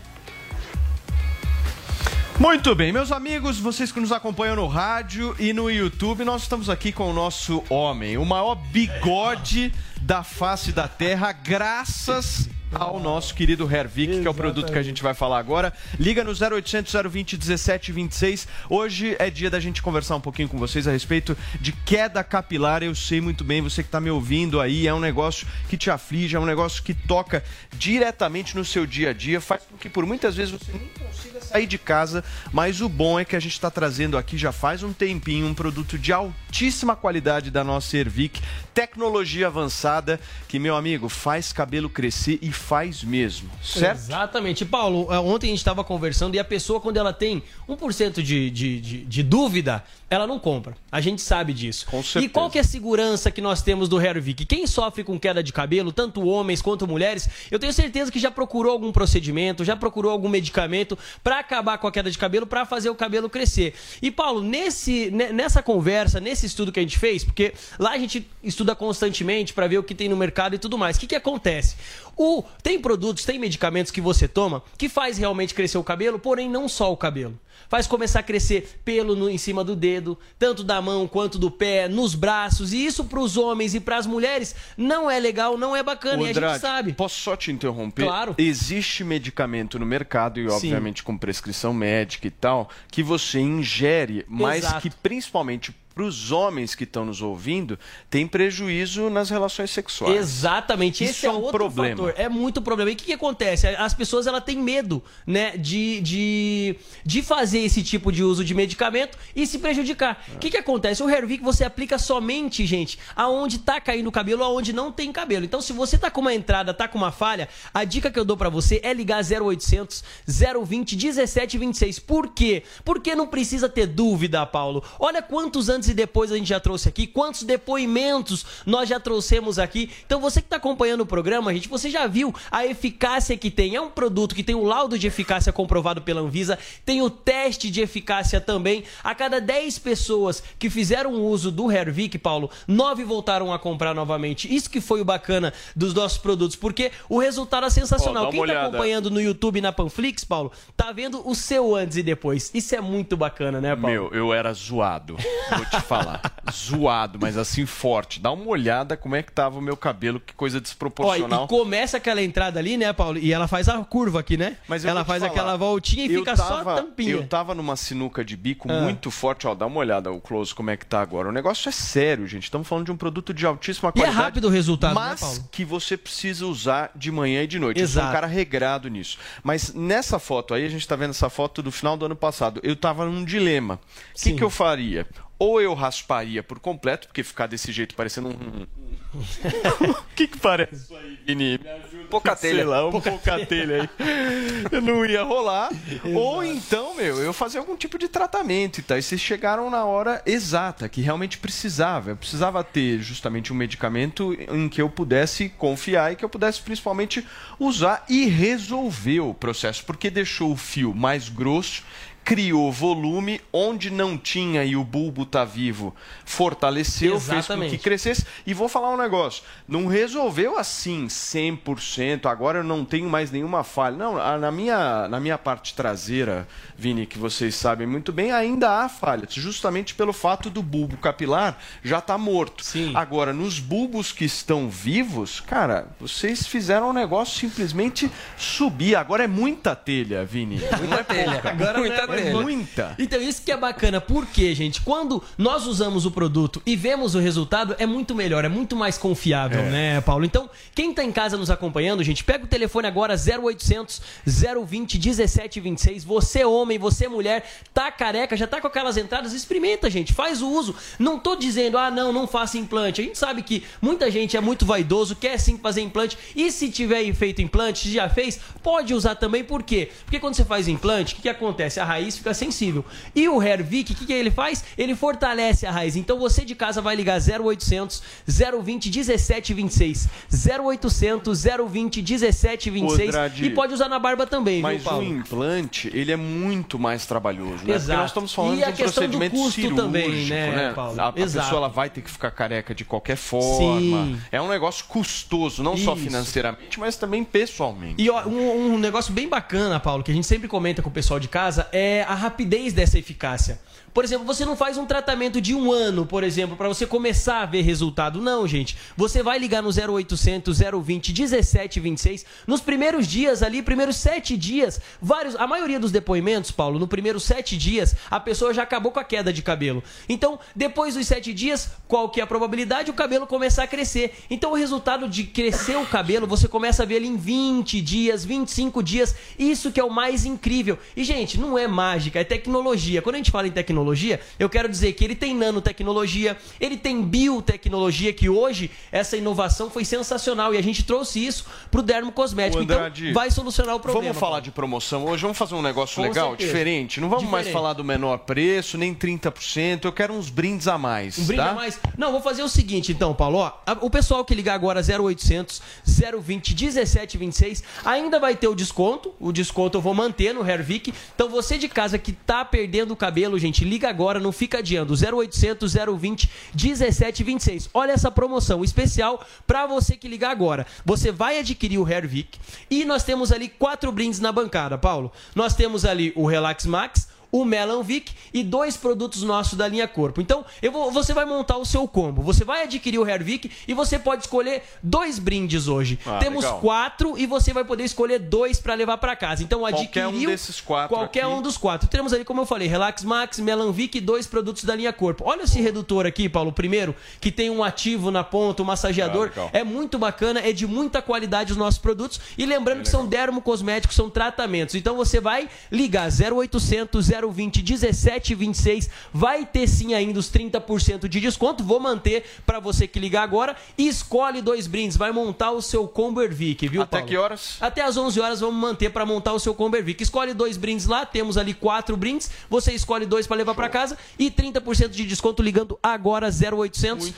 Muito bem, meus amigos, vocês que nos acompanham no rádio e no YouTube, nós estamos aqui com o nosso homem, o maior bigode da face da terra, graças ao nosso querido Hervik, que é o produto que a gente vai falar agora. Liga no 0800 020 1726. Hoje é dia da gente conversar um pouquinho com vocês a respeito de queda capilar. Eu sei muito bem, você que está me ouvindo aí, é um negócio que te aflige, é um negócio que toca diretamente no seu dia a dia, faz com que por muitas vezes você nem consiga sair de casa, mas o bom é que a gente está trazendo aqui já faz um tempinho um produto de altíssima qualidade da nossa Ervic, tecnologia avançada que, meu amigo, faz cabelo crescer e faz mesmo, certo? Exatamente. Paulo, eh, ontem a gente estava conversando e a pessoa, quando ela tem 1% de, de, de, de dúvida, ela não compra. A gente sabe disso. Com certeza. E qual que é a segurança que nós temos do Hervik? Quem sofre com queda de cabelo, tanto homens quanto mulheres, eu tenho certeza que já procurou algum procedimento, já procurou algum medicamento para acabar com a queda de cabelo, para fazer o cabelo crescer. E Paulo, nesse, ne- nessa conversa, nesse estudo que a gente fez, porque lá a gente estuda constantemente para ver o que tem no mercado e tudo mais. O que, que acontece? O, tem produtos, tem medicamentos que você toma que faz realmente crescer o cabelo, porém não só o cabelo. Faz começar a crescer pelo no- em cima do dedo, tanto da mão quanto do pé, nos braços. E isso para os homens e para as mulheres não é legal, não é bacana. Ô, e a gente sabe. Posso só te interromper? Claro. Existe medicamento no mercado, e Sim. obviamente com prescrição médica e tal, que você ingere, mas Exato. que principalmente para os homens que estão nos ouvindo, tem prejuízo nas relações sexuais. Exatamente, Isso esse é, é outro problema. fator. É muito problema. E o que, que acontece? As pessoas ela têm medo, né, de, de, de fazer esse tipo de uso de medicamento e se prejudicar. O que, que acontece? O Hervik você aplica somente, gente, aonde tá caindo o cabelo, aonde não tem cabelo. Então, se você tá com uma entrada, tá com uma falha, a dica que eu dou pra você é ligar 0800 020 1726. Por quê? Porque não precisa ter dúvida, Paulo. Olha quantos antes e depois a gente já trouxe aqui, quantos depoimentos nós já trouxemos aqui. Então, você que tá acompanhando o programa, gente, você já viu a eficácia que tem. É um produto que tem o laudo de eficácia comprovado pela Anvisa, tem o teste de eficácia também. A cada 10 pessoas que fizeram uso do Hervik, Paulo, 9 voltaram a comprar novamente. Isso que foi o bacana dos nossos produtos, porque o resultado é sensacional. Dá Quem tá olhada. acompanhando no YouTube e na Panflix, Paulo, tá vendo o seu antes e depois. Isso é muito bacana, né, Paulo? Meu, eu era zoado, vou [LAUGHS] te falar. zoado, mas assim forte. Dá uma olhada como é que tava o meu cabelo, que coisa Ó, e- desproporcional. começa aquela entrada ali, né, Paulo? E ela faz a curva aqui, né? Mas ela faz falar, aquela voltinha e fica tava- só a tampinha. Eu tava numa sinuca de bico Ah. muito forte, ó, dá uma olhada o close como é que tá agora. O negócio é sério, gente. Estamos falando de um produto de altíssima E é qualidade. rápido o resultado, né, mas Paulo? que você precisa usar de manhã e de noite. Eu sou um Exato. cara regrado nisso. Mas nessa foto aí, a gente tá vendo essa foto do final do ano passado. Eu tava num dilema. O que, que eu faria? Ou eu rasparia por completo, porque ficar desse jeito parecendo um. O [LAUGHS] que que parece isso aí, Vini? Me ajuda. Pouca Sei telha. lá, um Pouca pouca telha aí. [LAUGHS] Eu não ia rolar. Ou então, meu, eu fazia algum tipo de tratamento e tal. E vocês chegaram na hora exata, que realmente precisava. Eu precisava ter justamente um medicamento em que eu pudesse confiar e que eu pudesse principalmente usar e resolver o processo. Porque deixou o fio mais grosso criou volume onde não tinha e o bulbo tá vivo, fortaleceu, fez com Exatamente. que crescesse. E vou falar um negócio, não resolveu assim 100%, agora eu não tenho mais nenhuma falha. Não, na minha, na minha parte traseira, Vini, que vocês sabem muito bem, ainda há falhas, justamente pelo fato do bulbo capilar já tá morto. Agora, nos bulbos que estão vivos, cara, vocês fizeram um negócio simplesmente subir. Agora é muita telha, Vini. Muita telha. Agora é muita telha. Pouco. Muita. Então, isso que é bacana, porque, gente, quando nós usamos o produto e vemos o resultado, é muito melhor, é muito mais confiável, É. né, Paulo? Então, quem tá em casa nos acompanhando, gente, pega o telefone agora 0800 020 1726. Você, homem, você, mulher, tá careca, já tá com aquelas entradas, experimenta, gente, faz o uso. Não tô dizendo, ah, não, não faça implante. A gente sabe que muita gente é muito vaidoso, quer sim fazer implante, e se tiver feito implante, já fez, pode usar também, por quê? Porque quando você faz implante, o que, que acontece? A raiz fica sensível. E o Hervik, o que, que ele faz? Ele fortalece a raiz. Então você de casa vai ligar 0800 020 1726. 0800 020 1726 Andrade, e pode usar na barba também, Mas viu, Paulo? o implante, ele é muito mais trabalhoso, né? Porque Exato. nós estamos falando E de um procedimento custo cirúrgico, também, né, né? Paulo? A, a pessoa ela vai ter que ficar careca de qualquer forma. Sim. É um negócio custoso, não só Isso. financeiramente, mas também pessoalmente. E ó, um, um negócio bem bacana, Paulo, que a gente sempre comenta com o pessoal de casa, é a rapidez dessa eficácia. Por exemplo, você não faz um tratamento de um ano, por exemplo, para você começar a ver resultado. Não, gente. Você vai ligar no 0800 020 1726. Nos primeiros dias ali, primeiros sete dias, vários. A maioria dos depoimentos, Paulo, no primeiros sete dias, a pessoa já acabou com a queda de cabelo. Então, depois dos sete dias, qual que é a probabilidade? O cabelo começar a crescer. Então, o resultado de crescer o cabelo, você começa a ver ele em 20 dias, 25 dias. Isso que é o mais incrível. E, gente, não é mágica, é tecnologia. Quando a gente fala em tecnologia, eu quero dizer que ele tem nanotecnologia, ele tem biotecnologia, que hoje essa inovação foi sensacional e a gente trouxe isso pro dermo cosmético. Ô, Andrade, então, vai solucionar o problema. Vamos falar de promoção hoje, vamos fazer um negócio Com legal, certeza. diferente. Não vamos mais Diferente. falar do menor preço, nem 30%. Eu quero uns brindes a mais. Um brinde tá? a mais. Não, vou fazer o seguinte então, Paulo. Ó, o pessoal que ligar agora 0800 020 1726 ainda vai ter o desconto. O desconto eu vou manter no Hervik. Então você de casa que tá perdendo o cabelo, gente, liga agora, não fica adiando. 0800 020 1726. Olha essa promoção especial para você que ligar agora. Você vai adquirir o Hervik e nós temos ali quatro brindes na bancada, Paulo. Nós temos ali o Relax Max, o Melanvic e dois produtos nossos da linha Corpo. Então, eu vou, você vai montar o seu combo. Você vai adquirir o Hervik e você pode escolher dois brindes hoje. Ah, Temos legal. quatro e você vai poder escolher dois para levar para casa. Então, Qualquer adquiriu um desses quatro qualquer aqui. um dos quatro. Temos ali, como eu falei, Relax Max, Melanvic e dois produtos da linha Corpo. Olha esse redutor aqui, Paulo, primeiro, que tem um ativo na ponta, um massageador. Ah, é muito bacana, é de muita qualidade os nossos produtos. E lembrando que são dermocosméticos, são tratamentos. Então você vai ligar 0800 020 1726, vai ter sim ainda os 30% de desconto. Vou manter para você que ligar agora escolhe dois brindes, vai montar o seu combo Ervic, viu, Até Paulo? que horas? Até às 11 horas vamos manter para montar o seu combo Ervic. Escolhe dois brindes lá, temos ali quatro brindes, você escolhe dois para levar para casa e 30% de desconto ligando agora 0800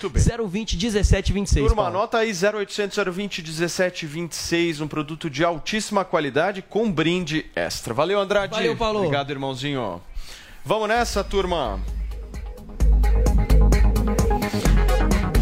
020 1726. Turma, Paulo. anota aí 0800 020 1726, um produto de altíssima qualidade com brinde extra. Valeu, Andrade. Valeu, Paulo. Obrigado, irmãozinho. Vamos nessa, turma.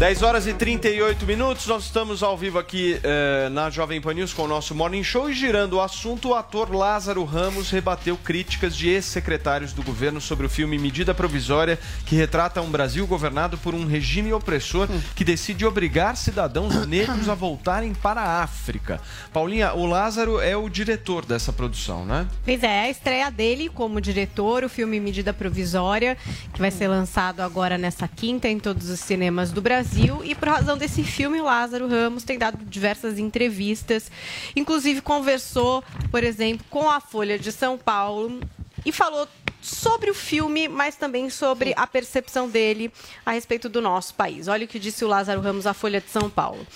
10 horas e 38 minutos, nós estamos ao vivo aqui eh, na Jovem Pan News com o nosso Morning Show e girando o assunto, o ator Lázaro Ramos rebateu críticas de ex-secretários do governo sobre o filme Medida Provisória, que retrata um Brasil governado por um regime opressor que decide obrigar cidadãos negros a voltarem para a África. Paulinha, o Lázaro é o diretor dessa produção, né? Pois é, a estreia dele como diretor, o filme Medida Provisória, que vai ser lançado agora nessa quinta em todos os cinemas do Brasil. E por razão desse filme, o Lázaro Ramos tem dado diversas entrevistas. Inclusive conversou, por exemplo, com a Folha de São Paulo e falou sobre o filme, mas também sobre a percepção dele a respeito do nosso país. Olha o que disse o Lázaro Ramos à Folha de São Paulo.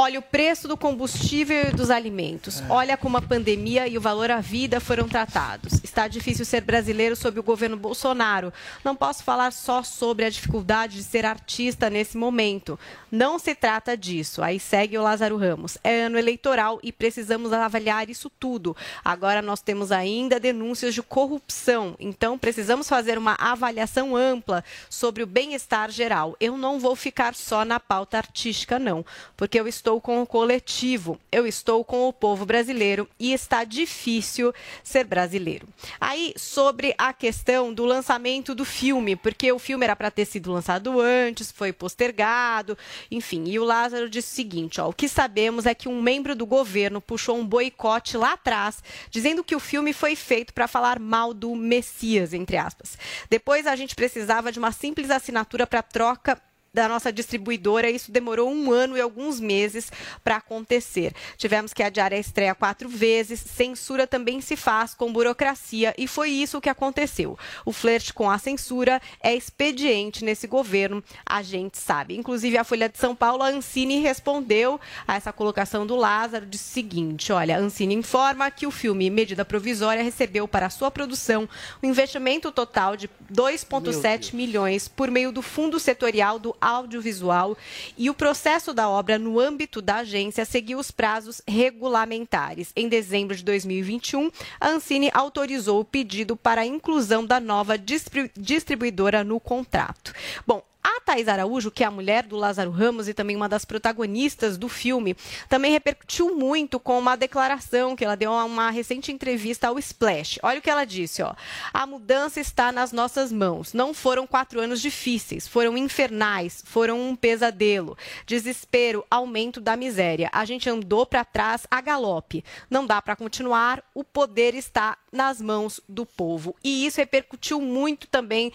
Olha o preço do combustível e dos alimentos. Olha como a pandemia e o valor à vida foram tratados. Está difícil ser brasileiro sob o governo Bolsonaro. Não posso falar só sobre a dificuldade de ser artista nesse momento. Não se trata disso. Aí segue o Lázaro Ramos. É ano eleitoral e precisamos avaliar isso tudo. Agora nós temos ainda denúncias de corrupção. Então precisamos fazer uma avaliação ampla sobre o bem-estar geral. Eu não vou ficar só na pauta artística, não, porque eu estou com o coletivo, eu estou com o povo brasileiro e está difícil ser brasileiro. Aí, sobre a questão do lançamento do filme, porque o filme era para ter sido lançado antes, foi postergado, enfim. E o Lázaro disse o seguinte: ó, o que sabemos é que um membro do governo puxou um boicote lá atrás, dizendo que o filme foi feito para falar mal do Messias, entre aspas. Depois a gente precisava de uma simples assinatura para troca da nossa distribuidora, isso demorou um ano e alguns meses para acontecer. Tivemos que adiar a estreia quatro vezes, censura também se faz com burocracia e foi isso que aconteceu. O flerte com a censura é expediente nesse governo, a gente sabe. Inclusive, a Folha de São Paulo, a Ancine respondeu a essa colocação do Lázaro, o seguinte: olha, a Ancine informa que o filme Medida Provisória recebeu para sua produção um investimento total de 2,7 milhões por meio do Fundo Setorial do Audiovisual e o processo da obra no âmbito da agência seguiu os prazos regulamentares. Em dezembro de 2021, a Ancine autorizou o pedido para a inclusão da nova distribu- distribuidora no contrato. Bom, Thais Araújo, que é a mulher do Lázaro Ramos e também uma das protagonistas do filme, também repercutiu muito com uma declaração que ela deu a uma recente entrevista ao Splash. Olha o que ela disse, ó. A mudança está nas nossas mãos. Não foram quatro anos difíceis, foram infernais, foram um pesadelo. Desespero, aumento da miséria. A gente andou para trás a galope. Não dá para continuar, o poder está nas mãos do povo. E isso repercutiu muito também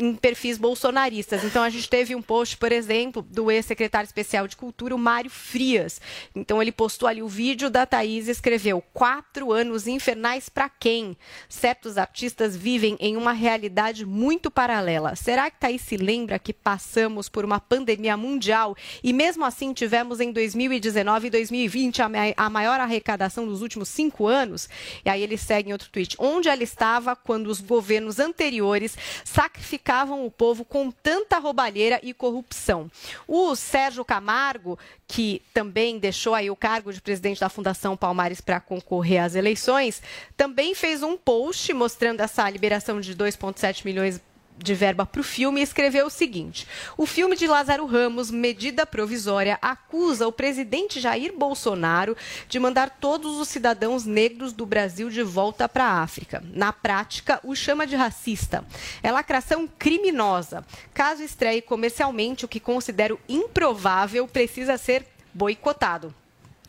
em perfis bolsonaristas. Então a gente teve um post, por exemplo, do ex-secretário especial de Cultura, o Mário Frias. Então ele postou ali o vídeo da Thaís e escreveu: quatro anos infernais para quem? Certos artistas vivem em uma realidade muito paralela. Será que Thaís se lembra que passamos por uma pandemia mundial e mesmo assim tivemos em 2019 e 2020 a, ma- a maior arrecadação dos últimos cinco anos? E aí ele segue em outro tweet. Onde ela estava quando os governos anteriores sacrificavam o povo com tanta roubalheira e corrupção? O Sérgio Camargo, que também deixou aí o cargo de presidente da Fundação Palmares para concorrer às eleições, também fez um post mostrando essa liberação de 2,7 milhões de verba para o filme escreveu o seguinte: O filme de Lázaro Ramos, Medida Provisória, acusa o presidente Jair Bolsonaro de mandar todos os cidadãos negros do Brasil de volta para a África. Na prática, o chama de racista. É lacração criminosa. Caso estreie comercialmente, o que considero improvável precisa ser boicotado.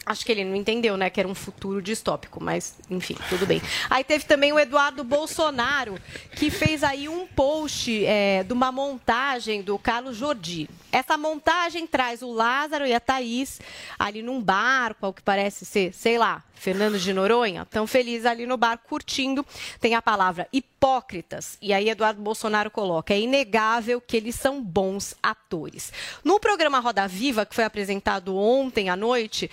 Acho que ele não entendeu, né, que era um futuro distópico, mas enfim, tudo bem. Aí teve também o Eduardo Bolsonaro, que fez aí um post é, de uma montagem do Carlos Jordi. Essa montagem traz o Lázaro e a Thaís ali num barco, ao que parece ser, sei lá, Fernando de Noronha, tão feliz ali no bar curtindo. Tem a palavra hipócritas. E aí Eduardo Bolsonaro coloca: é inegável que eles são bons atores. No programa Roda Viva, que foi apresentado ontem à noite,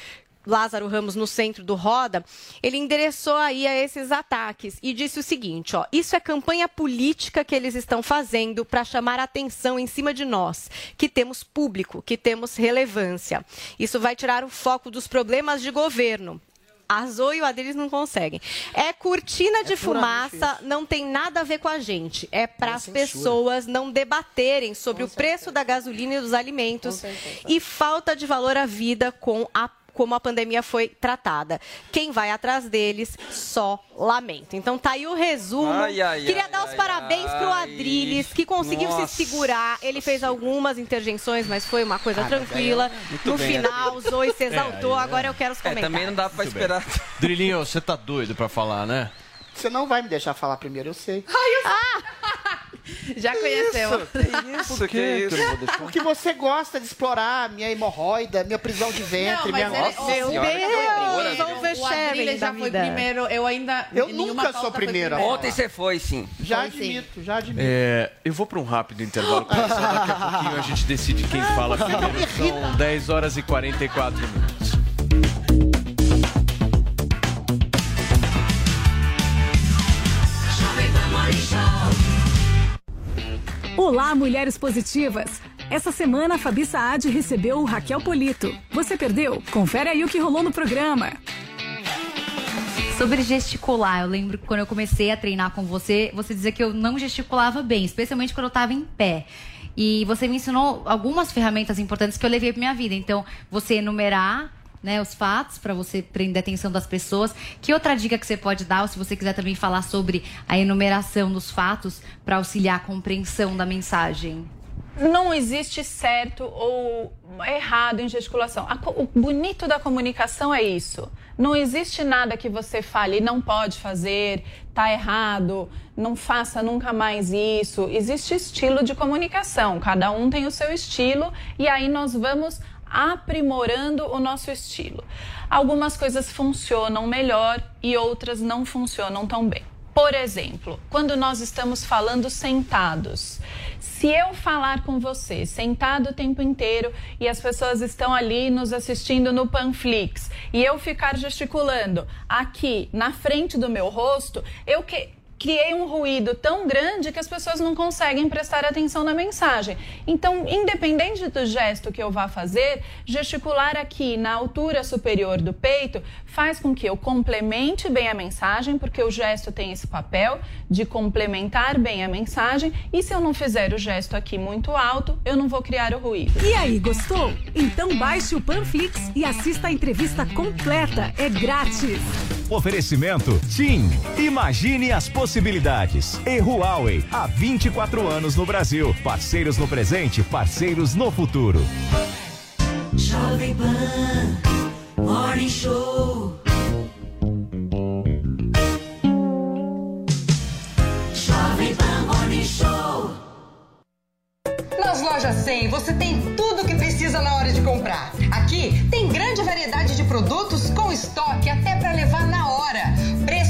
Lázaro Ramos no centro do Roda, ele endereçou aí a esses ataques e disse o seguinte, ó, isso é campanha política que eles estão fazendo para chamar atenção em cima de nós, que temos público, que temos relevância. Isso vai tirar o foco dos problemas de governo. A Zoe e o Adriles não conseguem. É cortina de fumaça, não tem nada a ver com a gente. É para as pessoas não debaterem sobre o preço da gasolina e dos alimentos e falta de valor à vida com a como a pandemia foi tratada. Quem vai atrás deles só lamenta. Então tá aí o resumo. Ai, ai, Queria ai, dar os ai, parabéns ai. pro Adriles, que conseguiu Nossa se segurar. Ele fez algumas interjeições, mas foi uma coisa Ah, tranquila. é Muito No bem, final, Zoe se exaltou. É, Agora eu quero os É, comentários. também não dá pra esperar. Drilinho, você tá doido pra falar, né? Você não vai me deixar falar primeiro, eu sei. [LAUGHS] [LAUGHS] Já conheceu. Isso, Por que deixar? Porque você gosta de explorar minha hemorroida, minha prisão de ventre, Não, mas minha... Nossa Meu Deus, o Adriles já foi primeiro, eu ainda... Eu nunca sou foi primeiro a primeiro. Ontem você foi, sim. Já Foi sim. admito, já admito. É, eu vou pra um rápido intervalo. Daqui a pouquinho a gente decide quem fala primeiro. São 10 horas e 44 minutos. Mulheres positivas! Essa semana a Fabi Saad recebeu o Raquel Polito. Você perdeu? Confere aí o que rolou no programa. Sobre gesticular, eu lembro que quando eu comecei a treinar com você, você dizia que eu não gesticulava bem, especialmente quando eu estava em pé. E você me ensinou algumas ferramentas importantes que eu levei para minha vida. Então, você enumerar né, os fatos para você prender a atenção das pessoas. Que outra dica que você pode dar, ou se você quiser também falar sobre a enumeração dos fatos para auxiliar a compreensão da mensagem? Não existe certo ou errado em gesticulação. O bonito da comunicação é isso. Não existe nada que você fale, não pode fazer, tá errado, não faça nunca mais isso. Existe estilo de comunicação, cada um tem o seu estilo e aí nós vamos aprimorando o nosso estilo. Algumas coisas funcionam melhor e outras não funcionam tão bem. Por exemplo, quando nós estamos falando sentados, se eu falar com você sentado o tempo inteiro e as pessoas estão ali nos assistindo no Panflix e eu ficar gesticulando aqui na frente do meu rosto, eu que criei um ruído tão grande que as pessoas não conseguem prestar atenção na mensagem. Então, independente do gesto que eu vá fazer, gesticular aqui na altura superior do peito faz com que eu complemente bem a mensagem, porque o gesto tem esse papel de complementar bem a mensagem, e se eu não fizer o gesto aqui muito alto, eu não vou criar o ruído. E aí, gostou? Então baixe o Panflix e assista a entrevista completa. É grátis. Oferecimento TIM. Imagine as possibilidades. E Huawei, há 24 anos no Brasil. Parceiros no presente, parceiros no futuro. Jovem Pan Morning Show. Jovem Pan Morning Show. Nas lojas 100 você tem tudo o que precisa na hora de comprar. Aqui tem grande variedade de produtos com estoque até para levar na hora. Preços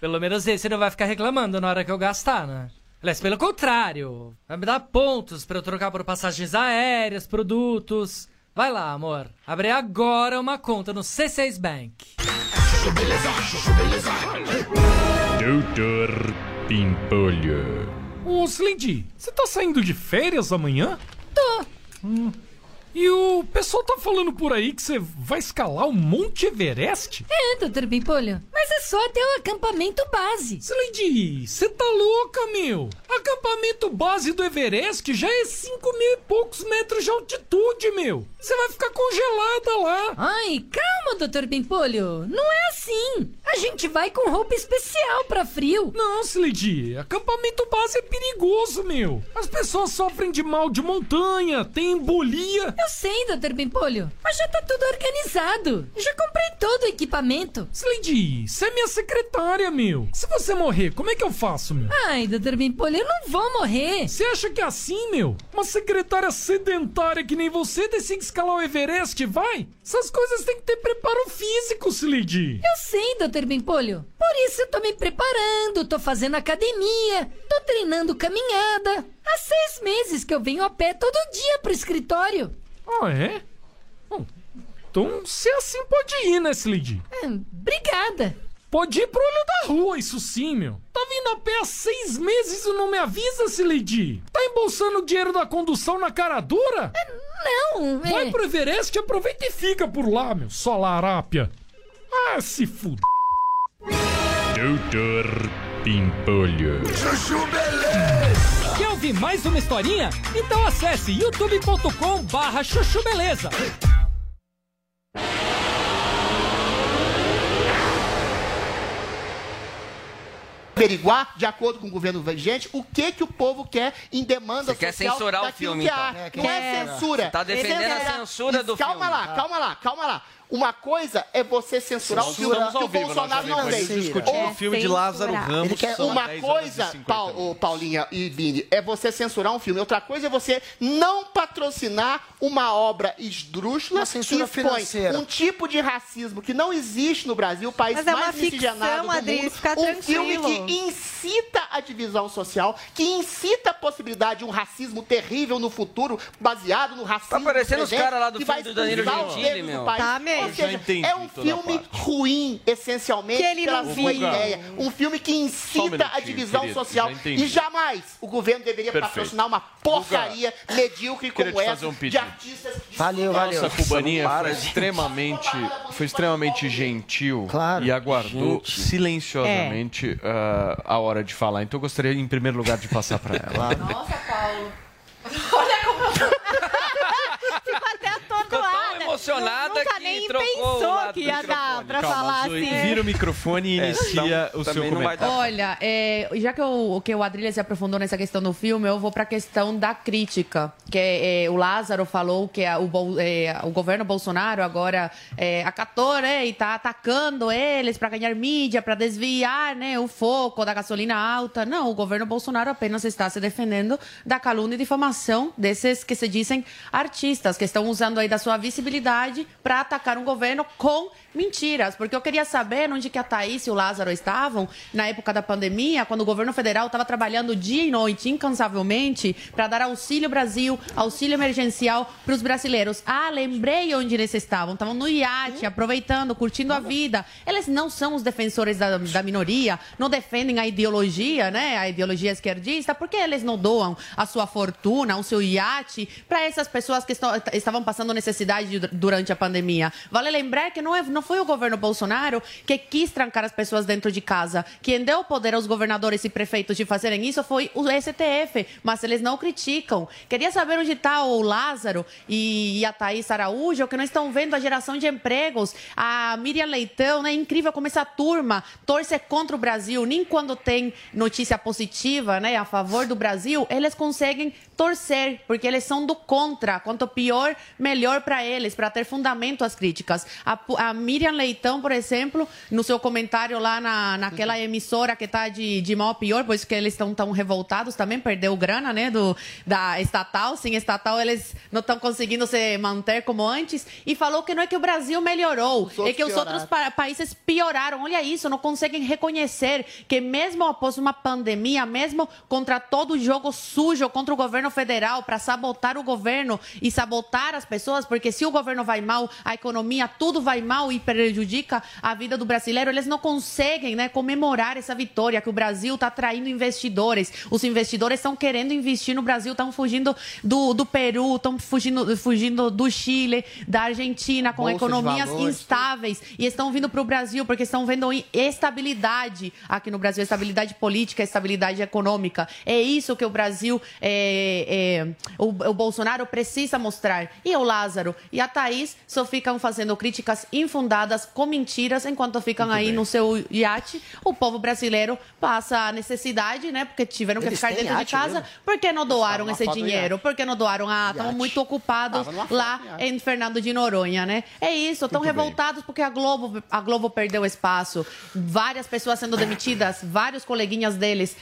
Pelo menos esse não vai ficar reclamando na hora que eu gastar, né? Aliás, pelo contrário, vai me dar pontos pra eu trocar por passagens aéreas, produtos. Vai lá, amor. Abre agora uma conta no C6 Bank. Doutor Pimpolho. Ô, Slendy, você tá saindo de férias amanhã? Tô. Hum. E o pessoal tá falando por aí que você vai escalar o Monte Everest? É, doutor Pimpolho. Mas é só até o acampamento base. Slendy, você tá louca, meu? Acampamento base do Everest já é 5 mil e poucos metros de altitude, meu. Você vai ficar congelada lá. Ai, calma, doutor Pimpolho. Não é assim. A gente vai com roupa especial pra frio. Não, Slendy, acampamento base é perigoso, meu. As pessoas sofrem de mal de montanha, tem embolia. Eu sei, doutor Pimpolho, mas já tá tudo organizado. Já comprei todo o equipamento. Slendy, você é minha secretária, meu. Se você morrer, como é que eu faço, meu? Ai, doutor Pimpolho, eu não vou morrer. Você acha que é assim, meu? Uma secretária sedentária que nem você decide escalar o Everest, vai? Essas coisas têm que ter preparo físico, Slendy. Eu sei, doutor Pimpolho. Por isso eu tô me preparando, tô fazendo academia, tô treinando caminhada. Há seis meses que eu venho a pé todo dia pro escritório. Ah, é? Bom, então se é assim pode ir, né, Slendy? É, obrigada. Pode ir pro olho da rua, isso sim, meu. Tá vindo a pé há seis meses e não me avisa, Sileidi? Tá embolsando o dinheiro da condução na cara dura? não, é... Vai pro Everest, aproveita e fica por lá, meu. Só larápia. Ah, se fuder. Doutor Pimpolho. Chuchu Beleza! Quer ouvir mais uma historinha? Então acesse youtube.com barra chuchu beleza. averiguar, de acordo com o governo vigente, o que que o povo quer em demanda Você quer censurar o filme, que então. É, Não é quer- censura. Você tá defendendo a censura do calma filme. lá, calma lá, calma lá. Uma coisa é você censurar o filme Estamos que o vivo, Bolsonaro nós não fez. discutindo Ou o filme de Lázaro. Ramos, Ele quer uma 10 horas coisa, 50 Pau- ô, Paulinha e Vini, é você censurar um filme. Outra coisa é você não patrocinar uma obra esdrúxula Uma censura que expõe financeira. um tipo de racismo que não existe no Brasil, o país Mas é mais miscigenado ficção, do Adri, mundo. fica um filme tranquilo. que incita a divisão social, que incita a possibilidade de um racismo terrível no futuro, baseado no racismo Tá parecendo os presente, caras lá do filme do Danilo os Gentili, meu. país. Tá mesmo. Ou seja, entendi é um filme ruim, essencialmente, Que ele pela não sua viu. ideia. Um filme que Só um incita a divisão querido, social. já. E jamais o governo deveria Perfeito. patrocinar uma porcaria medíocre como essa um de artistas de Valeu, valeu. Nossa cubaninha foi extremamente, foi extremamente gentil Claro. e aguardou Gente. silenciosamente ah, a hora de falar. Então eu gostaria, em primeiro lugar, de passar para [LAUGHS] ela. Nossa, Paulo. Ficou até atordoada. Emocionada Nunca que nem pensou que ia dar pra Calma, falar Zoe, assim. vira o microfone e É, inicia então, o seu comentário. Olha, é, já que o, que o Adrilha se aprofundou nessa questão do filme, eu vou para a questão da crítica. Que é, o Lázaro falou que a- o, é, o governo Bolsonaro agora é, acatou né, e está atacando eles para ganhar mídia, para desviar né, o foco da gasolina alta. Não, o governo Bolsonaro apenas está se defendendo da calúnia e difamação desses que se dizem artistas, que estão usando aí da sua visibilidade para atacar um governo com mentiras. Porque eu queria saber onde que a Thaís e o Lázaro estavam na época da pandemia, quando o governo federal estava trabalhando dia e noite, incansavelmente, para dar auxílio Brasil, auxílio emergencial para os brasileiros. Ah, lembrei onde eles estavam. Estavam no iate, aproveitando, curtindo a vida. Eles não são os defensores da, da minoria, não defendem a ideologia, né? A ideologia esquerdista, porque eles não doam a sua fortuna, o seu iate para essas pessoas que estão- estavam passando necessidade de, durante a pandemia. Vale lembrar que não, é, não foi o governo Bolsonaro que quis trancar as pessoas dentro de casa. Quem deu poder aos governadores e prefeitos de fazerem isso foi o STF, mas eles não criticam. Queria saber onde está o Lázaro e, a Thaís Araújo, que não estão vendo a geração de empregos. A Miriam Leitão, né? Incrível como essa turma torce contra o Brasil. Nem quando tem notícia positiva, né, a favor do Brasil, eles conseguem torcer, porque eles são do contra. Quanto pior, melhor para eles, para ter fundamento às críticas. A, a, Miriam Leitão, por exemplo, no seu comentário lá na, naquela emissora que está de, de mal a pior, pois que eles estão tão revoltados também, perdeu grana, né, do, da estatal. Sem estatal, eles não estão conseguindo se manter como antes. E falou que não é que o Brasil melhorou, é que os outros pa países pioraram. Olha isso, não conseguem reconhecer que mesmo após uma pandemia, mesmo contra todo o jogo sujo contra o governo federal para sabotar o governo e sabotar as pessoas, porque se o governo vai mal, a economia, tudo vai mal e prejudica a vida do brasileiro, eles não conseguem né, comemorar essa vitória, que o Brasil está atraindo investidores. Os investidores estão querendo investir no Brasil, estão fugindo do, do Peru, estão fugindo, fugindo do Chile, da Argentina, com Bolsa economias instáveis e estão vindo para o Brasil porque estão vendo estabilidade aqui no Brasil, estabilidade política, estabilidade econômica. É isso que o Brasil, é, é, o, o Bolsonaro precisa mostrar. E o Lázaro e a Thaís só ficam fazendo críticas infundadas com mentiras enquanto ficam aí no seu iate. O povo brasileiro passa a necessidade, né? Porque tiveram que Eles ficar têm dentro de casa. mesmo? Por que não doaram esse dinheiro? Por que não doaram? Ah, Iate. muito ocupados lá em Fernando de Noronha, né? É isso, estão Muito bem. revoltados porque a Globo, a Globo perdeu espaço. Várias pessoas sendo demitidas, vários coleguinhas deles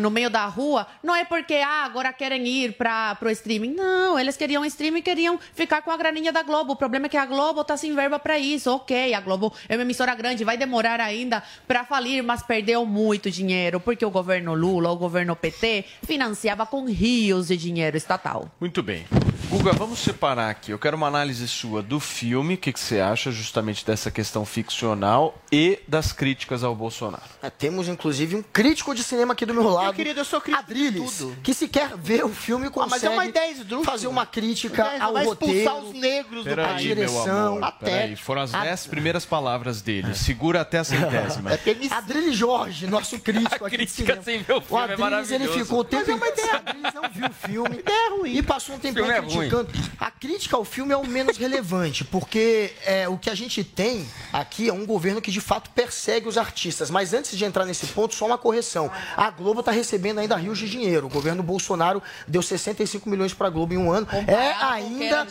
no meio da rua. Não é porque ah, agora querem ir para o streaming. Não, eles queriam streaming e queriam ficar com a graninha da Globo. O problema é que a Globo tá sem verba para isso. Ok, a Globo é uma emissora grande, vai demorar ainda para falir, mas perdeu muito dinheiro porque o governo Lula, o governo PT, financiava com rios de dinheiro estatal. Muito bem. Guga, vamos separar aqui. Eu quero uma análise sua do filme, o que, que você acha justamente dessa questão ficcional e das críticas ao Bolsonaro. É, temos, inclusive, um crítico de cinema aqui do meu lado. querido, eu sou crítico Adriles, de tudo. que se quer ver o filme Ah, consegue mas é uma ideia esdrúxula. fazer uma crítica Vai- ao vai expulsar os negros do a meu direção. amor, peraí. Foram as dez primeiras palavras dele. Segura até a É centésima. [LAUGHS] Adriles Jorge, nosso crítico aqui de cinema. sem ver o O filme é Adriles, ele maravilhoso. ficou o tempo Mas é uma inteiro. Adriles não viu o filme. [LAUGHS] E passou um filme é ruim. Criticando. A crítica ao filme é o menos relevante, porque é, o que a gente tem aqui é um governo que de fato persegue os artistas. Mas antes de entrar nesse ponto, só uma correção. A Globo está recebendo ainda rios de dinheiro. O governo Bolsonaro deu 65 milhões para a Globo em um ano. É ainda,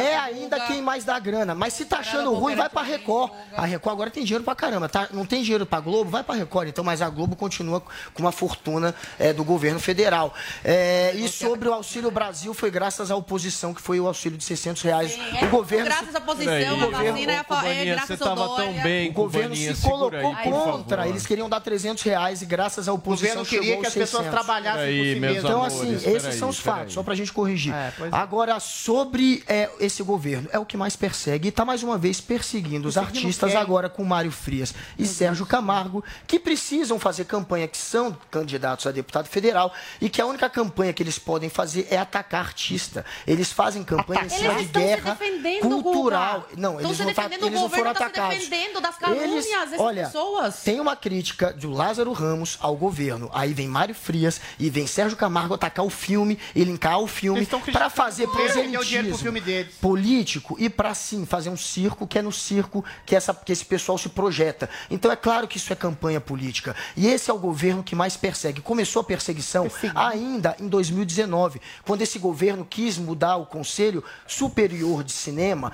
é ainda quem mais dá grana. Mas se tá achando ruim, vai para Record. A Record agora tem dinheiro para caramba. Tá? Não tem dinheiro para Globo, vai para Record. Então, mas a Globo continua com uma fortuna é, do governo federal. É, e sobre o Auxílio Brasil, foi graças à oposição que foi o auxílio de 600 reais. o governo graças à oposição, Peraí, a governo- vacina é, é graças você ao tava Dória. tão bem, o governo Cubaninha, se colocou aí, contra. Eles queriam dar 300 reais e graças à oposição governo queria que as pessoas 600. trabalhassem Peraí, por si meus mesmo. Então, amores, assim, peraí, esses são os peraí. fatos, só pra gente corrigir. pois é. Agora, sobre é, esse governo, é o que mais persegue e tá mais uma vez perseguindo os artistas agora com Mário Frias e Sérgio Camargo, que precisam fazer campanha, que são candidatos a deputado federal e que a única campanha que eles podem fazer é atacar artista. Eles fazem campanha em cima Eles de guerra cultural. Guga. Não, Estão eles se não, tá- eles não foram governo tá se atacados. defendendo das calúnias dessas olha, pessoas. Tem uma crítica do Lázaro Ramos ao governo. Aí vem Mário Frias e vem Sérgio Camargo atacar o filme e linkar o filme Eles para fazer proselitismo político e para sim fazer um circo que é no circo que, essa, que esse pessoal se projeta. Então é claro que isso é campanha política. E esse é o governo que mais persegue. Começou a perseguição ainda em 2019, quando esse governo quis mudar o Conselho Superior de Cinema,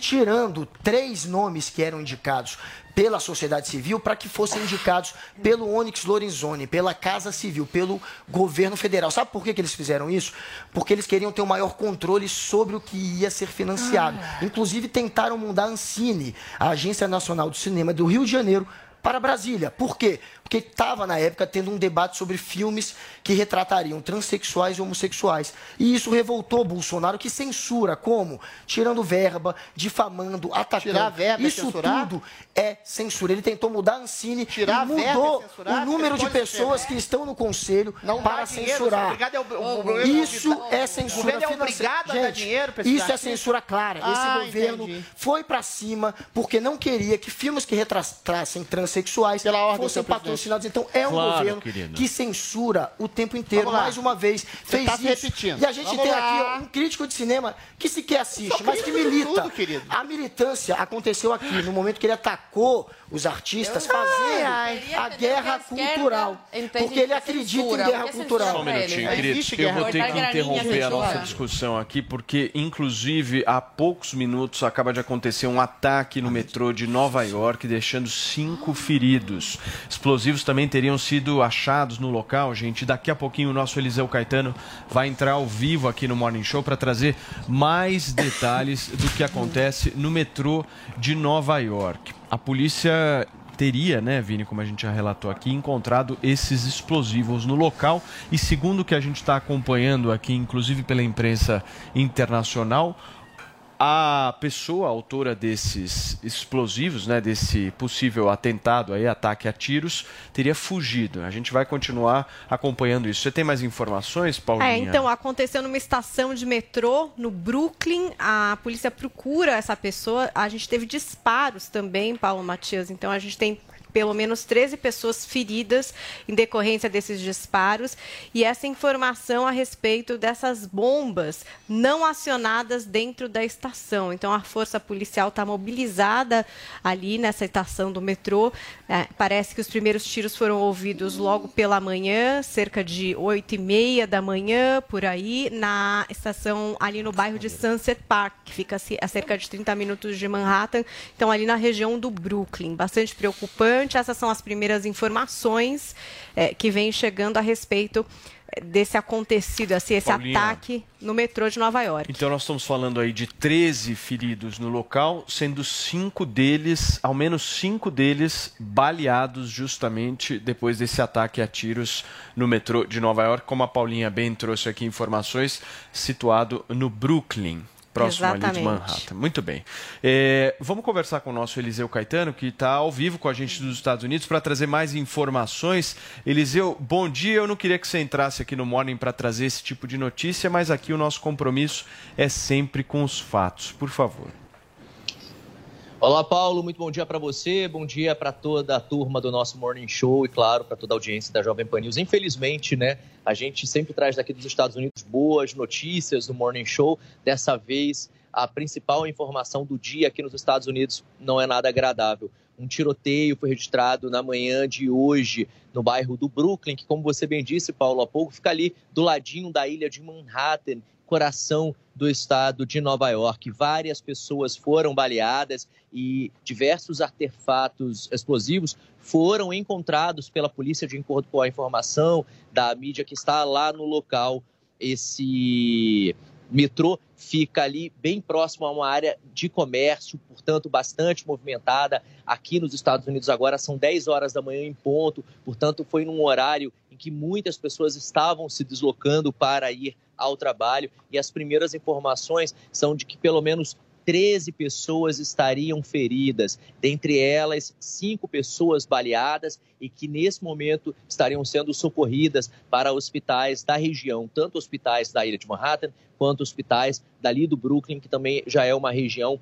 tirando três nomes que eram indicados pela sociedade civil para que fossem indicados pelo Onyx Lorenzoni, pela Casa Civil, pelo governo federal. Sabe por que, que eles fizeram isso? Porque eles queriam ter um maior controle sobre o que ia ser financiado. Inclusive tentaram mudar a Ancine, a Agência Nacional do Cinema do Rio de Janeiro, para Brasília. Por quê? Porque estava na época tendo um debate sobre filmes que retratariam transexuais e homossexuais. E isso revoltou Bolsonaro, que censura como? Tirando verba, difamando, atacando. Tirar verba é isso censurar? tudo é censura. Ele tentou mudar a Ancine Tirar é mudou censurar? o número de pode pessoas ser- que estão no conselho para dá dinheiro, censurar. obrigado é o- o- o Isso obrigado- é o censura governo é financeira. obrigado a dar Gente, dinheiro Isso é censura clara. Ah, Esse governo entendi. foi para cima porque não queria que filmes que retratassem transexuais fossem senhor presidente. patrocinados. Então é um Claro, governo querido. que censura o tempo inteiro. Mais uma vez, fez tá isso. repetindo. E a gente Vamos tem lá. aqui um crítico de cinema que sequer assiste, mas que milita. tudo. A militância aconteceu aqui, no momento que ele atacou os artistas fazendo ai. a guerra cultural. Porque ele acredita em guerra cultural. Só um minutinho, Não querido. Eu vou ter que interromper a nossa discussão aqui, porque, inclusive, há poucos minutos acaba de acontecer um ataque no metrô de Nova York, deixando cinco feridos. Explosivos também teriam sido achados no local, gente. Daqui a pouquinho o nosso Eliseu Caetano vai entrar ao vivo aqui no Morning Show para trazer mais detalhes do que acontece no metrô de Nova York. A polícia teria, né, Vini, como a gente já relatou aqui, encontrado esses explosivos no local. E segundo o que a gente está acompanhando aqui, inclusive pela imprensa internacional, a pessoa autora desses explosivos, né, desse possível atentado aí, ataque a tiros, teria fugido. A gente vai continuar acompanhando isso. Você tem mais informações, Paulinha? É, então aconteceu numa estação de metrô no Brooklyn. A polícia procura essa pessoa. A gente teve disparos também, Paulo Matias. Então a gente tem pelo menos 13 pessoas feridas em decorrência desses disparos e essa informação a respeito dessas bombas não acionadas dentro da estação. Então a força policial está mobilizada ali nessa estação do metrô. É, parece que os primeiros tiros foram ouvidos logo pela manhã, cerca de 8 e meia da manhã, por aí, na estação ali no bairro de Sunset Park, que fica a cerca de 30 minutos de Manhattan. Então ali na região do Brooklyn. Bastante preocupante. Essas são as primeiras informações é, que vêm chegando a respeito é, desse acontecido, assim, esse Paulinha. ataque no metrô de Nova York. Então nós estamos falando aí de 13 feridos no local, sendo cinco deles, ao menos cinco deles, baleados justamente depois desse ataque a tiros no metrô de Nova York, como a Paulinha bem trouxe aqui informações, situado no Brooklyn. Próximo ali de Exatamente. Manhattan. Muito bem. É, vamos conversar com o nosso Eliseu Caetano, que está ao vivo com a gente dos Estados Unidos, para trazer mais informações. Eliseu, bom dia. Eu não queria que você entrasse aqui no Morning para trazer esse tipo de notícia, mas aqui o nosso compromisso é sempre com os fatos. Por favor. Olá, Paulo. Muito bom dia para você. Bom dia para toda a turma do nosso Morning Show e, claro, para toda a audiência da Jovem Pan News. Infelizmente, né, a gente sempre traz daqui dos Estados Unidos boas notícias no Morning Show. Dessa vez, a principal informação do dia aqui nos Estados Unidos não é nada agradável. Um tiroteio foi registrado na manhã de hoje no bairro do Brooklyn, que, como você bem disse, Paulo, há pouco, fica ali do ladinho da ilha de Manhattan, coração do estado de Nova York. Várias pessoas foram baleadas e diversos artefatos explosivos foram encontrados pela polícia de acordo com a informação da mídia que está lá no local. Esse metrô fica ali bem próximo a uma área de comércio, portanto, bastante movimentada. Aqui nos Estados Unidos agora são 10 horas da manhã em ponto, portanto, foi num horário em que muitas pessoas estavam se deslocando para ir ao trabalho e as primeiras informações são de que pelo menos 13 pessoas estariam feridas, dentre elas cinco pessoas baleadas e que nesse momento estariam sendo socorridas para hospitais da região, tanto hospitais da ilha de Manhattan quanto hospitais dali do Brooklyn, que também já é uma região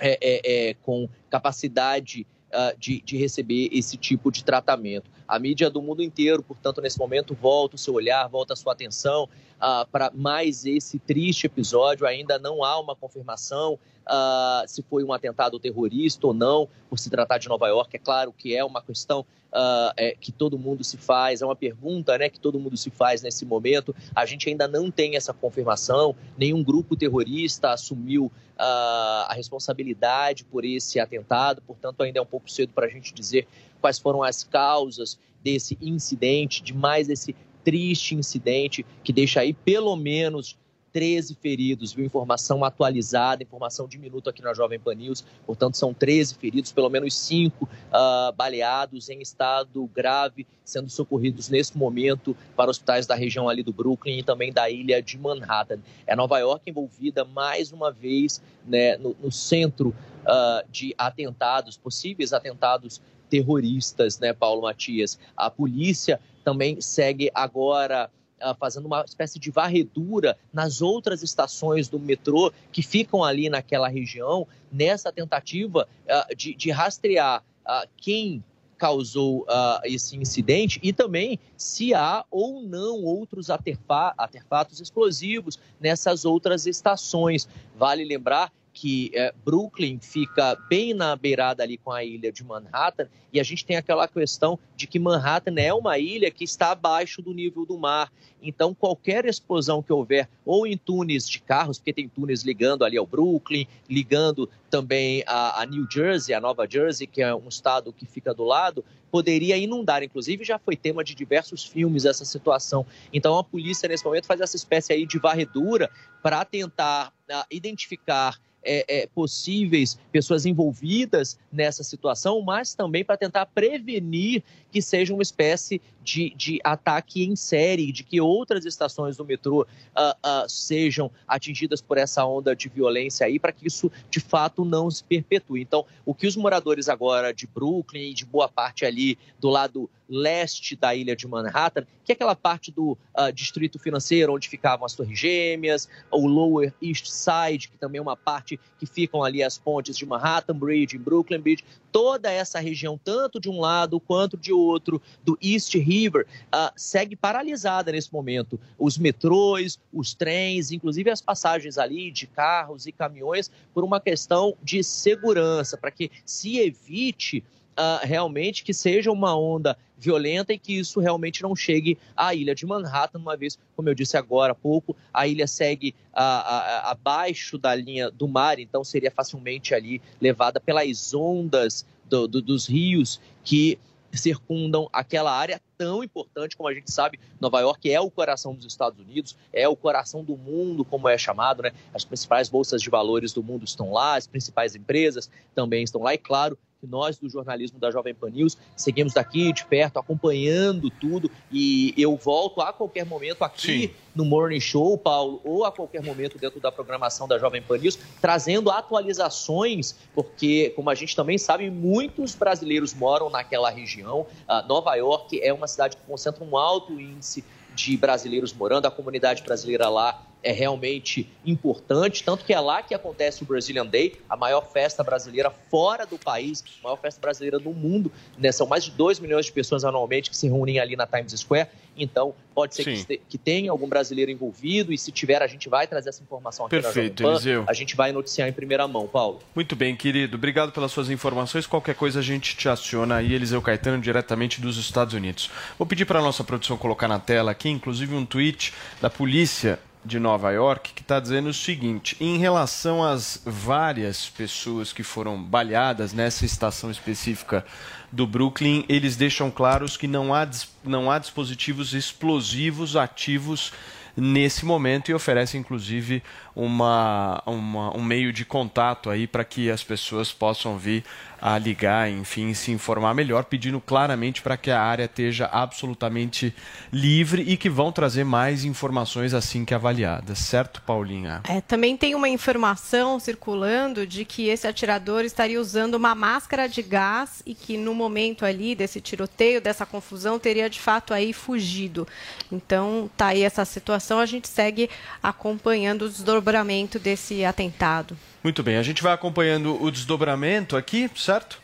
é, é, é, com capacidade uh, de, de receber esse tipo de tratamento. A mídia do mundo inteiro, portanto, nesse momento, volta o seu olhar, volta a sua atenção uh, para mais esse triste episódio. Ainda não há uma confirmação uh, se foi um atentado terrorista ou não, por se tratar de Nova York. É claro que é uma questão Uh, é, que todo mundo se faz, é uma pergunta né, que todo mundo se faz nesse momento. A gente ainda não tem essa confirmação, nenhum grupo terrorista assumiu uh, a responsabilidade por esse atentado, portanto, ainda é um pouco cedo para a gente dizer quais foram as causas desse incidente, de mais esse triste incidente que deixa aí pelo menos 13 feridos, viu? Informação atualizada, informação de minuto aqui na Jovem Pan News. Portanto, são 13 feridos, pelo menos 5 uh, baleados em estado grave, sendo socorridos nesse momento para hospitais da região ali do Brooklyn e também da ilha de Manhattan. É Nova York envolvida mais uma vez né, no, no centro uh, de atentados, possíveis atentados terroristas, né, Paulo Matias? A polícia também segue agora uh, fazendo uma espécie de varredura nas outras estações do metrô que ficam ali naquela região, nessa tentativa uh, de, de, rastrear uh, quem causou esse incidente e também se há ou não outros artefatos explosivos nessas outras estações. Vale lembrar que é, Brooklyn fica bem na beirada ali com a ilha de Manhattan, e a gente tem aquela questão de que Manhattan é uma ilha que está abaixo do nível do mar. Então, qualquer explosão que houver, ou em túneis de carros, porque tem túneis ligando ali ao Brooklyn, ligando também a, a New Jersey, a Nova Jersey, que é um estado que fica do lado, poderia inundar. Inclusive, já foi tema de diversos filmes essa situação. Então, a polícia, nesse momento, faz essa espécie aí de varredura para tentar uh, identificar é, é, possíveis pessoas envolvidas nessa situação, mas também para tentar prevenir que seja uma espécie de, de ataque em série, de que outras estações do metrô uh, uh, sejam atingidas por essa onda de violência aí, para que isso de fato não se perpetue. Então, o que os moradores agora de Brooklyn e de boa parte ali do lado leste da ilha de Manhattan, que é aquela parte do uh, distrito financeiro onde ficavam as Torres Gêmeas, o Lower East Side, que também é uma parte que ficam ali as pontes de Manhattan Bridge, em Brooklyn Beach, toda essa região, tanto de um lado quanto de outro, do East River, uh, segue paralisada nesse momento. Os metrôs, os trens, inclusive as passagens ali de carros e caminhões, por uma questão de segurança, para que se evite uh, realmente que seja uma onda violenta e que isso realmente não chegue à ilha de Manhattan, uma vez, como eu disse agora há pouco, a ilha segue abaixo da linha do mar, então seria facilmente ali levada pelas ondas do, do, dos rios que circundam aquela área tão importante como a gente sabe, Nova York é o coração dos Estados Unidos, é o coração do mundo, como é chamado, né? As principais bolsas de valores do mundo estão lá, as principais empresas também estão lá e claro, que nós do jornalismo da Jovem Pan News seguimos daqui de perto, acompanhando tudo. E eu volto a qualquer momento aqui Sim. no Morning Show, Paulo, ou a qualquer momento dentro da programação da Jovem Pan News, trazendo atualizações, porque, como a gente também sabe, muitos brasileiros moram naquela região. Uh, Nova York é uma cidade que concentra um alto índice de brasileiros morando, a comunidade brasileira lá é realmente importante, tanto que é lá que acontece o Brazilian Day, a maior festa brasileira fora do país, a maior festa brasileira do mundo. Né? São mais de 2 milhões de pessoas anualmente que se reúnem ali na Times Square. Então, pode ser que, que, tenha algum brasileiro envolvido e se tiver, a gente vai trazer essa informação aqui Perfeito, na Eliseu. A gente vai noticiar em primeira mão, Paulo. Muito bem, querido. Obrigado pelas suas informações. Qualquer coisa a gente te aciona aí, Eliseu Caetano, diretamente dos Estados Unidos. Vou pedir para a nossa produção colocar na tela aqui, inclusive, um tweet da polícia de Nova York que está dizendo o seguinte: em relação às várias pessoas que foram baleadas nessa estação específica do Brooklyn, eles deixam claros que não há, não há dispositivos explosivos ativos nesse momento e oferece inclusive uma, uma um meio de contato aí para que as pessoas possam vir a ligar, enfim, se informar melhor, pedindo claramente para que a área esteja absolutamente livre e que vão trazer mais informações assim que avaliadas, certo, Paulinha? É, também tem uma informação circulando de que esse atirador estaria usando uma máscara de gás e que no momento ali desse tiroteio, dessa confusão, teria de fato aí fugido. Então, tá aí essa situação, a gente segue acompanhando o desdobramento desse atentado. Muito bem, a gente vai acompanhando o desdobramento aqui, certo?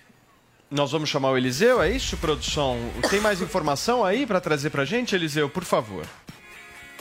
Nós vamos chamar o Eliseu, é isso, produção? Tem mais informação aí para trazer para a gente, Eliseu, por favor?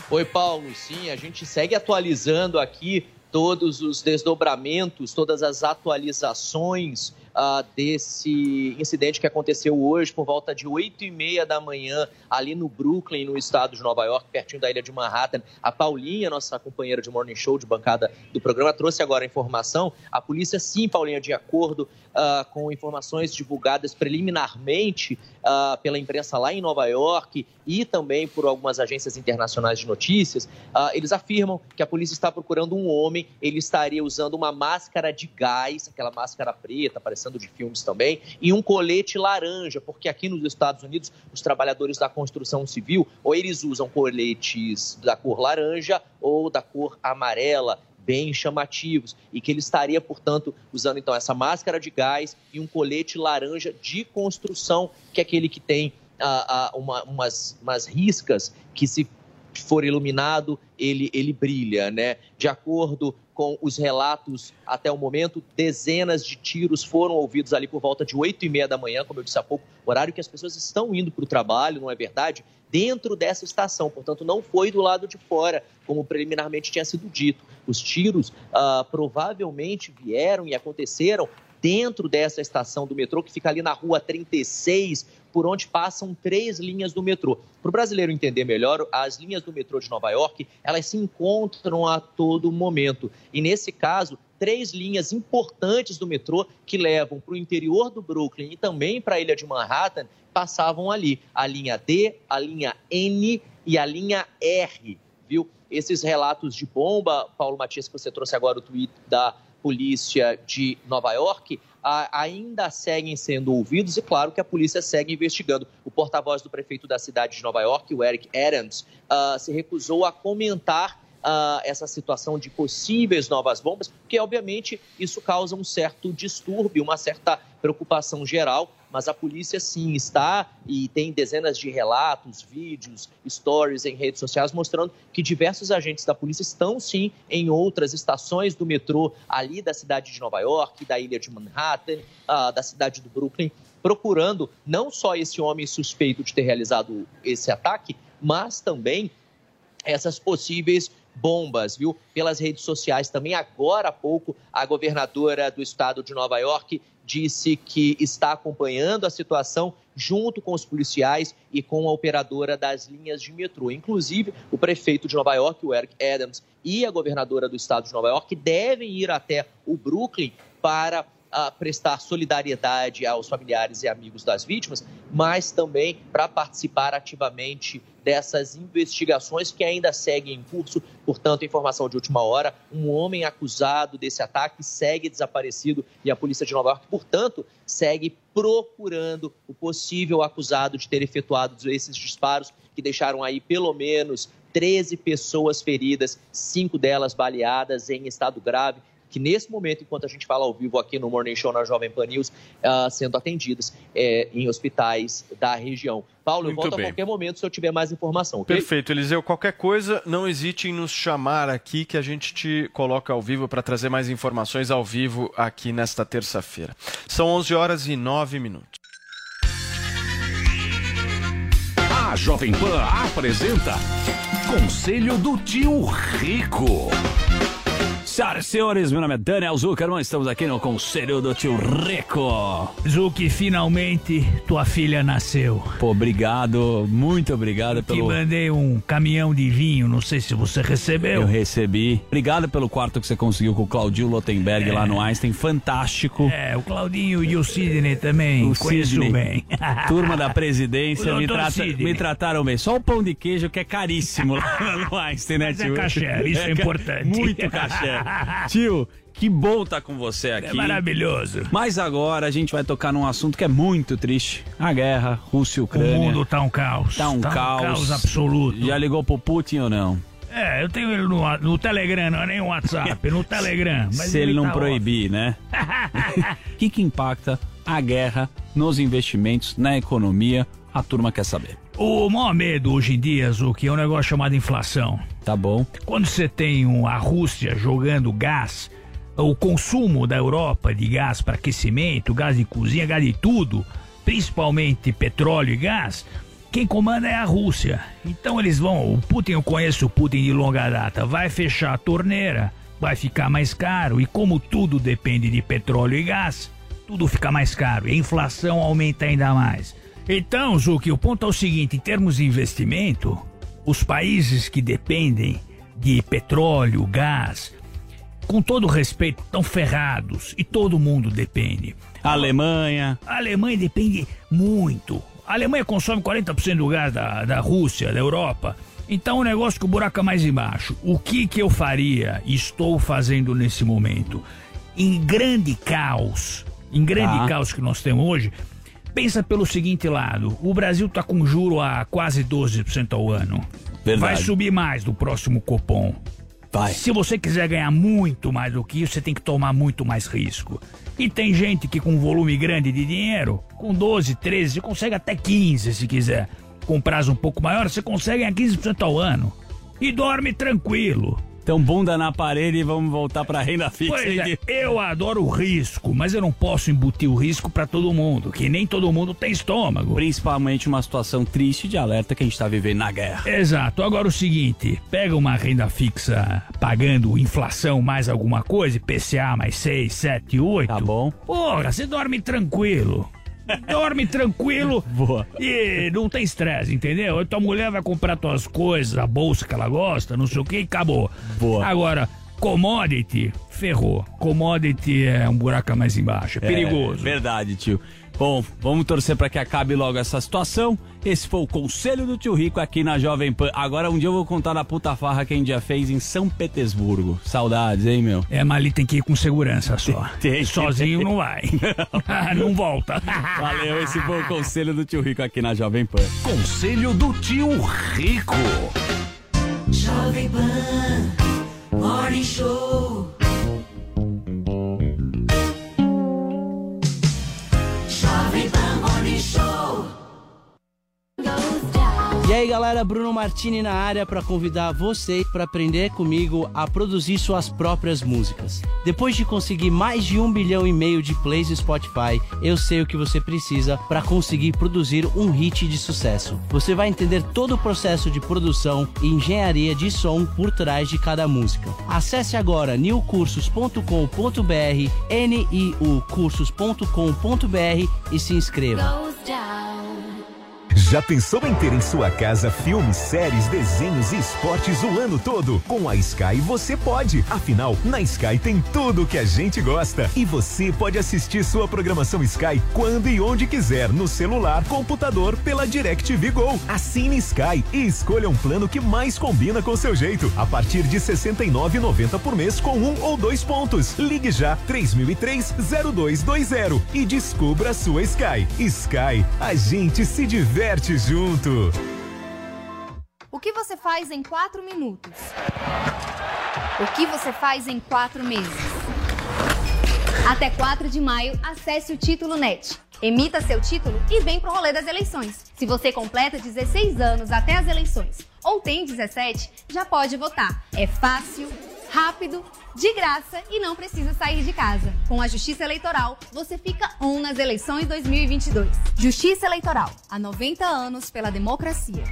Oi, Paulo. Sim, a gente segue atualizando aqui todos os desdobramentos, todas as atualizações ah, desse incidente que aconteceu hoje por volta de 8 e meia da manhã, ali no Brooklyn, no estado de Nova York, pertinho da ilha de Manhattan. A Paulinha, nossa companheira de Morning Show, de bancada do programa, trouxe agora a informação. A polícia, sim, Paulinha, de acordo ah, com informações divulgadas preliminarmente ah, pela imprensa lá em Nova York e também por algumas agências internacionais de notícias, eles afirmam que a polícia está procurando um homem, ele estaria usando uma máscara de gás, aquela máscara preta, parecendo de filmes também, e um colete laranja, porque aqui nos Estados Unidos, os trabalhadores da construção civil, ou eles usam coletes da cor laranja ou da cor amarela, bem chamativos, e que ele estaria, portanto, usando então essa máscara de gás e um colete laranja de construção, que é aquele que tem ah, ah, uma- umas, umas riscas que se for iluminado, ele, ele brilha, né? De acordo com os relatos até o momento, dezenas de tiros foram ouvidos ali por volta de 8 e meia da manhã, como eu disse há pouco, horário que as pessoas estão indo para o trabalho, não é verdade? Dentro dessa estação, portanto, não foi do lado de fora, como preliminarmente tinha sido dito. Os tiros ah, provavelmente vieram e aconteceram dentro dessa estação do metrô, que fica ali na rua 36, por onde passam três linhas do metrô. Para o brasileiro entender melhor, as linhas do metrô de Nova York, elas se encontram a todo momento. E nesse caso, três linhas importantes do metrô que levam para o interior do Brooklyn e também para a ilha de Manhattan passavam ali. A linha D, a linha N e a linha R, viu? Esses relatos de bomba, Paulo Matias, que você trouxe agora o tweet da polícia de Nova York, ainda seguem sendo ouvidos e claro que a polícia segue investigando. O porta-voz do prefeito da cidade de Nova York, o Eric Adams, ah, se recusou a comentar ah, essa situação de possíveis novas bombas, porque obviamente isso causa um certo distúrbio, uma certa preocupação geral, mas a polícia sim está e tem dezenas de relatos, vídeos, stories em redes sociais mostrando que diversos agentes da polícia estão sim em outras estações do metrô ali da cidade de Nova York, da ilha de Manhattan, ah, da cidade do Brooklyn, procurando não só esse homem suspeito de ter realizado esse ataque, mas também essas possíveis bombas, viu? Pelas redes sociais também. Agora há pouco, a governadora do estado de Nova York disse que está acompanhando a situação junto com os policiais e com a operadora das linhas de metrô. Inclusive, o prefeito de Nova York, o Eric Adams, e a governadora do estado de Nova York devem ir até o Brooklyn para ah, prestar solidariedade aos familiares e amigos das vítimas, mas também para participar ativamente dessas investigações que ainda seguem em curso. Portanto, informação de última hora: um homem acusado desse ataque segue desaparecido e a polícia de Nova York, portanto, segue procurando o possível acusado de ter efetuado esses disparos que deixaram aí pelo menos 13 pessoas feridas, cinco delas baleadas em estado grave que nesse momento, enquanto a gente fala ao vivo aqui no Morning Show na Jovem Pan News, ah, sendo atendidas eh, em hospitais da região. Paulo, eu Muito volto bem. a qualquer momento se eu tiver mais informação, ok? Perfeito, Eliseu. Qualquer coisa, não hesite em nos chamar aqui que a gente te coloca ao vivo para trazer mais informações ao vivo aqui nesta terça-feira. São 11 horas e 9 minutos. A Jovem Pan apresenta Conselho do Tio Rico. Senhoras e senhores, meu nome é Daniel Zuckerman, estamos aqui no Conselho do Tio Rico. Zuki, finalmente tua filha nasceu. Pô, obrigado, muito obrigado Te pelo... mandei um caminhão de vinho, não sei se você recebeu. Eu recebi. Obrigado pelo quarto que você conseguiu com o Claudio Lotenberg lá no Einstein, fantástico. É, o Claudinho e o Sidney também, O conheço Sidney. bem. [LAUGHS] Turma da presidência me, trata- Sidney. me trataram bem. Só o pão de queijo que é caríssimo lá no Einstein, né, Mas é tio? caché, isso é [LAUGHS] ca- importante. Muito caché. [LAUGHS] Tio, que bom estar com você aqui. É maravilhoso. Mas agora a gente vai tocar num assunto que é muito triste. A guerra, Rússia e Ucrânia. O mundo tá um caos. Tá um Tá um caos. caos absoluto. Já ligou pro Putin ou não? É, eu tenho ele no, no Telegram, não é nem o WhatsApp, no Telegram. [LAUGHS] Mas Se ele, não tá proibir, né? [LAUGHS] O que, que impacta a guerra nos investimentos, na economia? A turma quer saber. O maior medo hoje em dia, Zuki, é um negócio chamado inflação. Tá bom. Quando você tem um- a Rússia jogando gás, o consumo da Europa de gás para aquecimento, gás de cozinha, gás de tudo, principalmente petróleo e gás, quem comanda é a Rússia. Então eles vão, o Putin, eu conheço o Putin de longa data, vai fechar a torneira, vai ficar mais caro e como tudo depende de petróleo e gás, tudo fica mais caro e a inflação aumenta ainda mais. Então, Zuki, o ponto é o seguinte: em termos de investimento, os países que dependem de petróleo, gás, com todo respeito, estão ferrados e todo mundo depende. A Alemanha. A Alemanha depende muito. A Alemanha consome 40% do gás da, da Rússia, da Europa. Então o negócio que o buraco é mais embaixo. O que que eu faria e estou fazendo nesse momento? Em grande caos, em grande Tá. caos que nós temos hoje, pensa pelo seguinte lado. O Brasil tá com juro a quase 12% ao ano. Verdade. Vai subir mais do próximo Copom. Vai. Se você quiser ganhar muito mais do que isso, você tem que tomar muito mais risco. E tem gente que com volume grande de dinheiro, com 12, 13, você consegue até 15 se quiser. Com prazo um pouco maior, você consegue ganhar 15% ao ano. E dorme tranquilo. Então, bunda na parede e vamos voltar pra renda fixa. Pois é, eu adoro o risco, mas eu não posso embutir o risco pra todo mundo, que nem todo mundo tem estômago. Principalmente uma situação triste de alerta que a gente tá vivendo na guerra. Exato. Agora o seguinte, pega uma renda fixa pagando inflação mais alguma coisa, IPCA mais 6, 7, 8. Tá bom. Porra, você dorme tranquilo. Dorme tranquilo [LAUGHS] Boa. e não tem estresse, entendeu? Aí tua mulher vai comprar tuas coisas, a bolsa que ela gosta, não sei o que, e acabou. Boa. Agora, commodity, ferrou. Commodity é um buraco mais embaixo, é perigoso. É, verdade, tio. Bom, vamos torcer pra que acabe logo essa situação. Esse foi o conselho do tio Rico aqui na Jovem Pan. Agora um dia eu vou contar da puta farra que a gente já fez em São Petersburgo. Saudades, hein, meu? É, mas ali tem que ir com segurança só. Tem, Sozinho tem. não vai. [LAUGHS] [LAUGHS] não volta. Valeu, esse foi o conselho do tio Rico aqui na Jovem Pan. Conselho do tio Rico. Jovem Pan Morning Show. Aí galera, Bruno Martini na área para convidar você para aprender comigo a produzir suas próprias músicas. Depois de conseguir mais de um bilhão e meio de plays no Spotify, eu sei o que você precisa para conseguir produzir um hit de sucesso. Você vai entender todo o processo de produção e engenharia de som por trás de cada música. Acesse agora newcursos.com.br, niucursos.com.br e se inscreva. Já pensou em ter em sua casa filmes, séries, desenhos e esportes o ano todo? Com a Sky você pode. Afinal, na Sky tem tudo o que a gente gosta. E você pode assistir sua programação Sky quando e onde quiser, no celular, computador, pela DirecTV Go. Assine Sky e escolha um plano que mais combina com seu jeito. A partir de R$ 69,90 por mês com um ou dois pontos. Ligue já 3003-0220 e descubra a sua Sky. Sky, a gente se diverte junto. O que você faz em quatro minutos? O que você faz em quatro meses? Até 4 de maio, acesse o Título Net. Emita seu título e vem pro rolê das eleições. Se você completa 16 anos até as eleições ou tem 17, já pode votar. É fácil, rápido, de graça e não precisa sair de casa. Com a Justiça Eleitoral, você fica on nas eleições 2022. Justiça Eleitoral, há 90 anos pela democracia.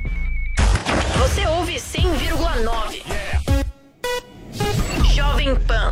Você ouve 100,9. Jovem Pan.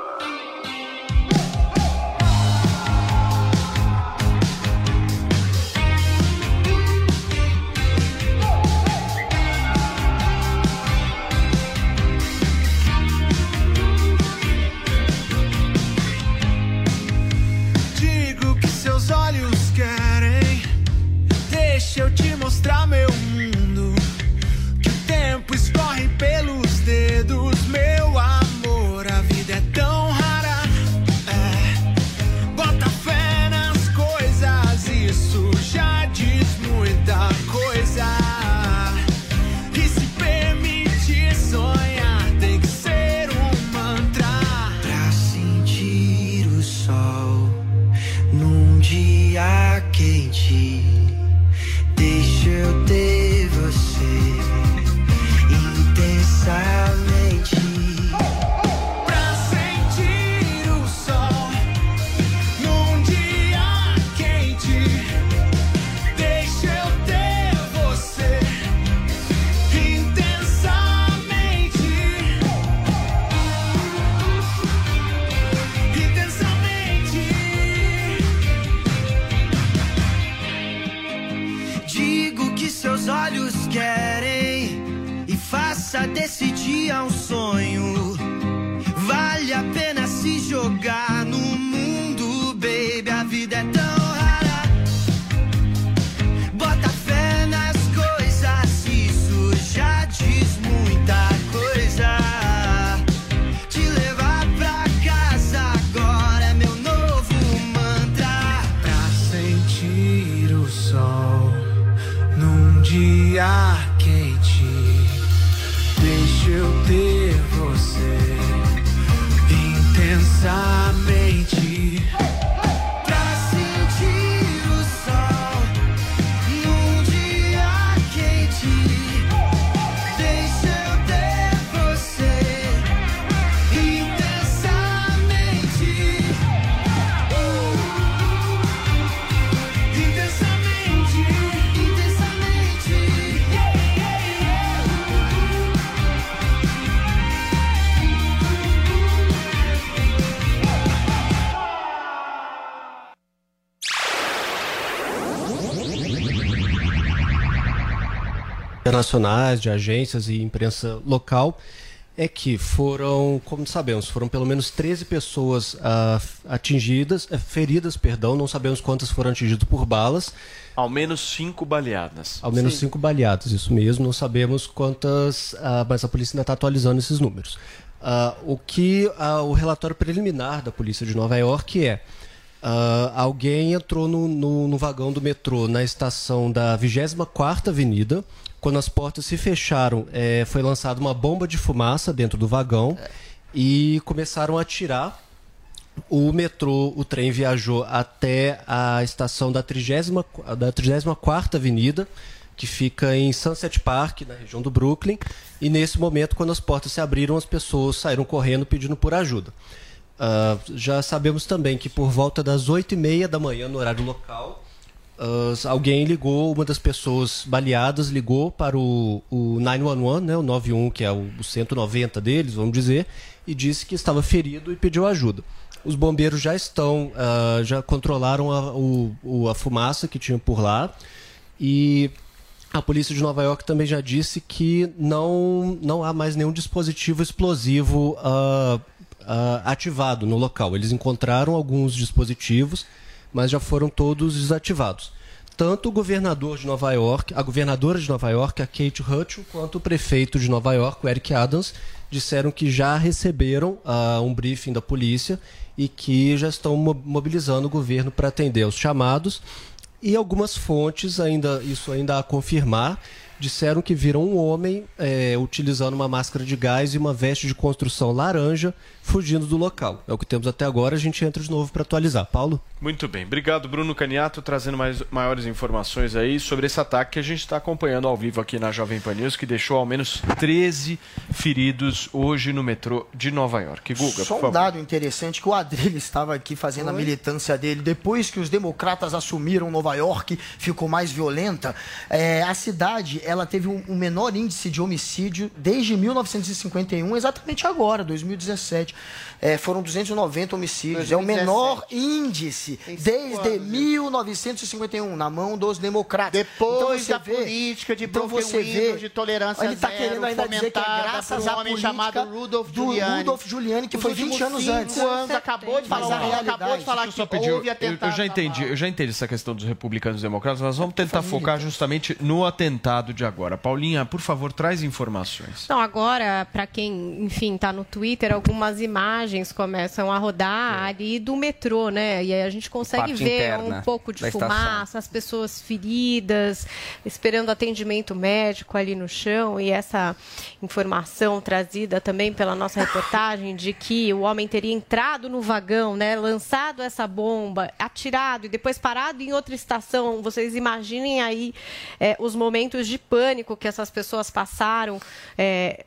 Internacionais, de agências e imprensa local, é que foram, como sabemos, foram pelo menos 13 pessoas ah, atingidas, eh, feridas, perdão, não sabemos quantas foram atingidas por balas. Ao menos cinco baleadas. Ao menos cinco baleadas, isso mesmo. Não sabemos quantas, ah, mas a polícia ainda está atualizando esses números. Ah, o que o relatório preliminar da polícia de Nova York é alguém entrou no, no- no vagão do metrô na estação da 24ª Avenida. Quando as portas se fecharam, eh, foi lançada uma bomba de fumaça dentro do vagão e começaram a atirar o metrô, o trem viajou até a estação da 30, da 34ª Avenida, que fica em Sunset Park, na região do Brooklyn. E nesse momento, quando as portas se abriram, as pessoas saíram correndo pedindo por ajuda. Ah, já sabemos também que por volta das 8h30 da manhã, no horário local, ah, alguém ligou, uma das pessoas baleadas ligou para o, o 911, né, o 91, que é o, o 190 deles, vamos dizer, e disse que estava ferido e pediu ajuda. Os bombeiros já estão, ah, já controlaram a, o- o- a fumaça que tinha por lá e a polícia de Nova York também já disse que não, não há mais nenhum dispositivo explosivo ah, ativado no local. Eles encontraram alguns dispositivos, mas já foram todos desativados. Tanto o governador de Nova York, a governadora de Nova York, a Kate Hutchell, quanto o prefeito de Nova York, o Eric Adams, disseram que já receberam ah, um briefing da polícia e que já estão mo- mobilizando o governo para atender aos chamados. E algumas fontes, ainda isso ainda a confirmar, disseram que viram um homem eh, utilizando uma máscara de gás e uma veste de construção laranja fugindo do local. É o que temos até agora, a gente entra de novo para atualizar. Paulo? Muito bem. Obrigado, Bruno Caniato, trazendo mais, maiores informações aí sobre esse ataque que a gente está acompanhando ao vivo aqui na Jovem Pan News, que deixou ao menos 13 feridos hoje no metrô de Nova York. Guga, Só por um favor. dado interessante que o Adrilho estava aqui fazendo a militância dele. Depois que os democratas assumiram Nova York, ficou mais violenta. é, a cidade ela teve um, um menor índice de homicídio desde 1951, exatamente agora, 2017. É, foram 290 homicídios. É o menor índice desde 1951, na mão dos democratas. Depois você da vê- política de então você vê- de tolerância Ele está zero, querendo ainda dizer que é graças por um à homem chamado Rudolph do Giuliani. Rudolph Giuliani, que foi 20 últimos anos antes. anos, acabou de Mas falar, a acabou de falar que só pedir, houve eu, atentado. eu já entendi, eu já entendi essa questão dos republicanos e democratas, mas vamos tentar focar justamente no atentado de agora. Paulinha, por favor, traz informações. Então, agora, para quem, enfim, tá no Twitter, algumas imagens começam a rodar ali do metrô, né? E aí a gente consegue ver um pouco de da estação. fumaça, as pessoas feridas, esperando atendimento médico ali no chão. E essa informação trazida também pela nossa reportagem de que o homem teria entrado no vagão, né? Lançado essa bomba, atirado e depois parado em outra estação. Vocês imaginem aí é, os momentos de pânico que essas pessoas passaram. é,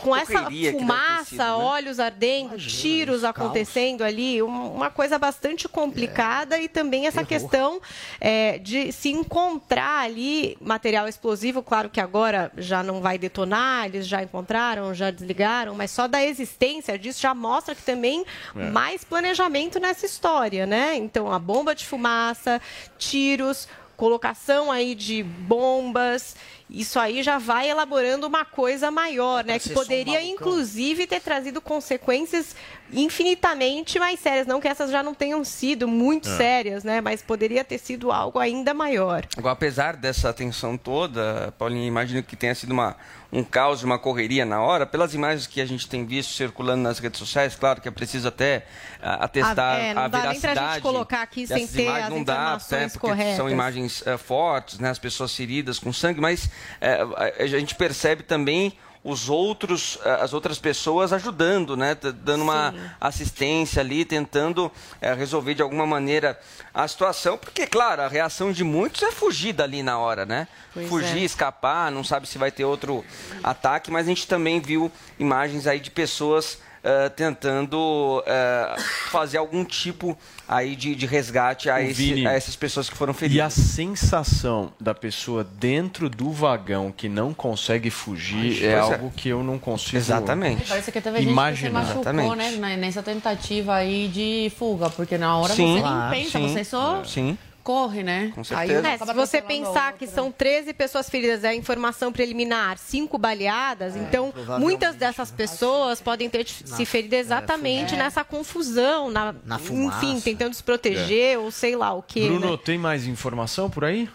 com essa fumaça, sido, né? olhos ardendo, tiros acontecendo ali, um- uma coisa bastante complicada e também essa questão é, de se encontrar ali material explosivo. Claro que agora já não vai detonar, eles já encontraram, já desligaram, mas só da existência disso já mostra que também É. mais planejamento nessa história, né? Então, a bomba de fumaça, tiros. colocação aí de bombas, isso aí já vai elaborando uma coisa maior, né? Que poderia, inclusive, ter trazido consequências infinitamente mais sérias. Não que essas já não tenham sido muito É. sérias, né? Mas poderia ter sido algo ainda maior. Agora, apesar dessa tensão toda, Paulinho, imagino que tenha sido uma, um caos, uma correria na hora. Pelas imagens que a gente tem visto circulando nas redes sociais, claro que é preciso até ah, atestar é, não a dá nem pra veracidade. gente colocar aqui sem ter imagens, as não dá, até porque corretas. são imagens eh, fortes, né, as pessoas feridas com sangue, mas eh, a- a gente percebe também os outros, eh, as outras pessoas ajudando, né, dando uma assistência ali, tentando eh, resolver de alguma maneira a situação, porque claro, a reação de muitos é fugir dali na hora, né? Pois fugir, é. escapar, não sabe se vai ter outro ataque, mas a gente também viu imagens aí de pessoas eh, tentando eh, fazer algum tipo aí de, de resgate a, esse- Vini, a essas pessoas que foram E a feridas. sensação da pessoa dentro do vagão que não consegue fugir é é. algo que eu não consigo Exatamente. Parece que teve gente que se imaginar. machucou, né, na- nessa tentativa aí de fuga, porque na hora Sim, você claro, nem pensa, sim, você só Sim. Corre, né? Com Aí certeza. É, se você pensar outra. que são 13 pessoas feridas, é a informação preliminar, cinco baleadas, então muitas dessas pessoas podem ter se ferido exatamente nessa confusão, na, Na enfim, tentando se proteger ou sei lá o que. Bruno, né? tem mais informação por aí?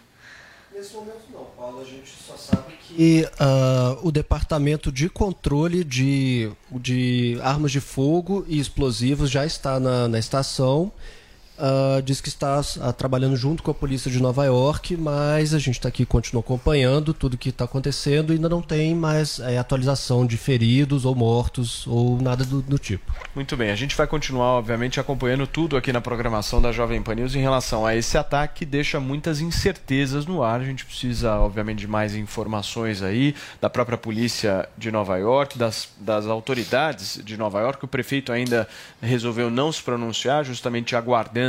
Nesse momento não, Paulo, a gente só sabe que ah, o Departamento de Controle de, de Armas de Fogo e Explosivos já está na, na estação. Ah, diz que está ah, trabalhando junto com a polícia de Nova York, mas a gente está aqui continua acompanhando tudo que está acontecendo ainda não tem mais eh, atualização de feridos ou mortos ou nada do, do tipo. Muito bem, a gente vai continuar, obviamente, acompanhando tudo aqui na programação da Jovem Pan News em relação a esse ataque que deixa muitas incertezas no ar. A gente precisa, obviamente, de mais informações aí da própria polícia de Nova York, das, das autoridades de Nova York. O prefeito ainda resolveu não se pronunciar, justamente aguardando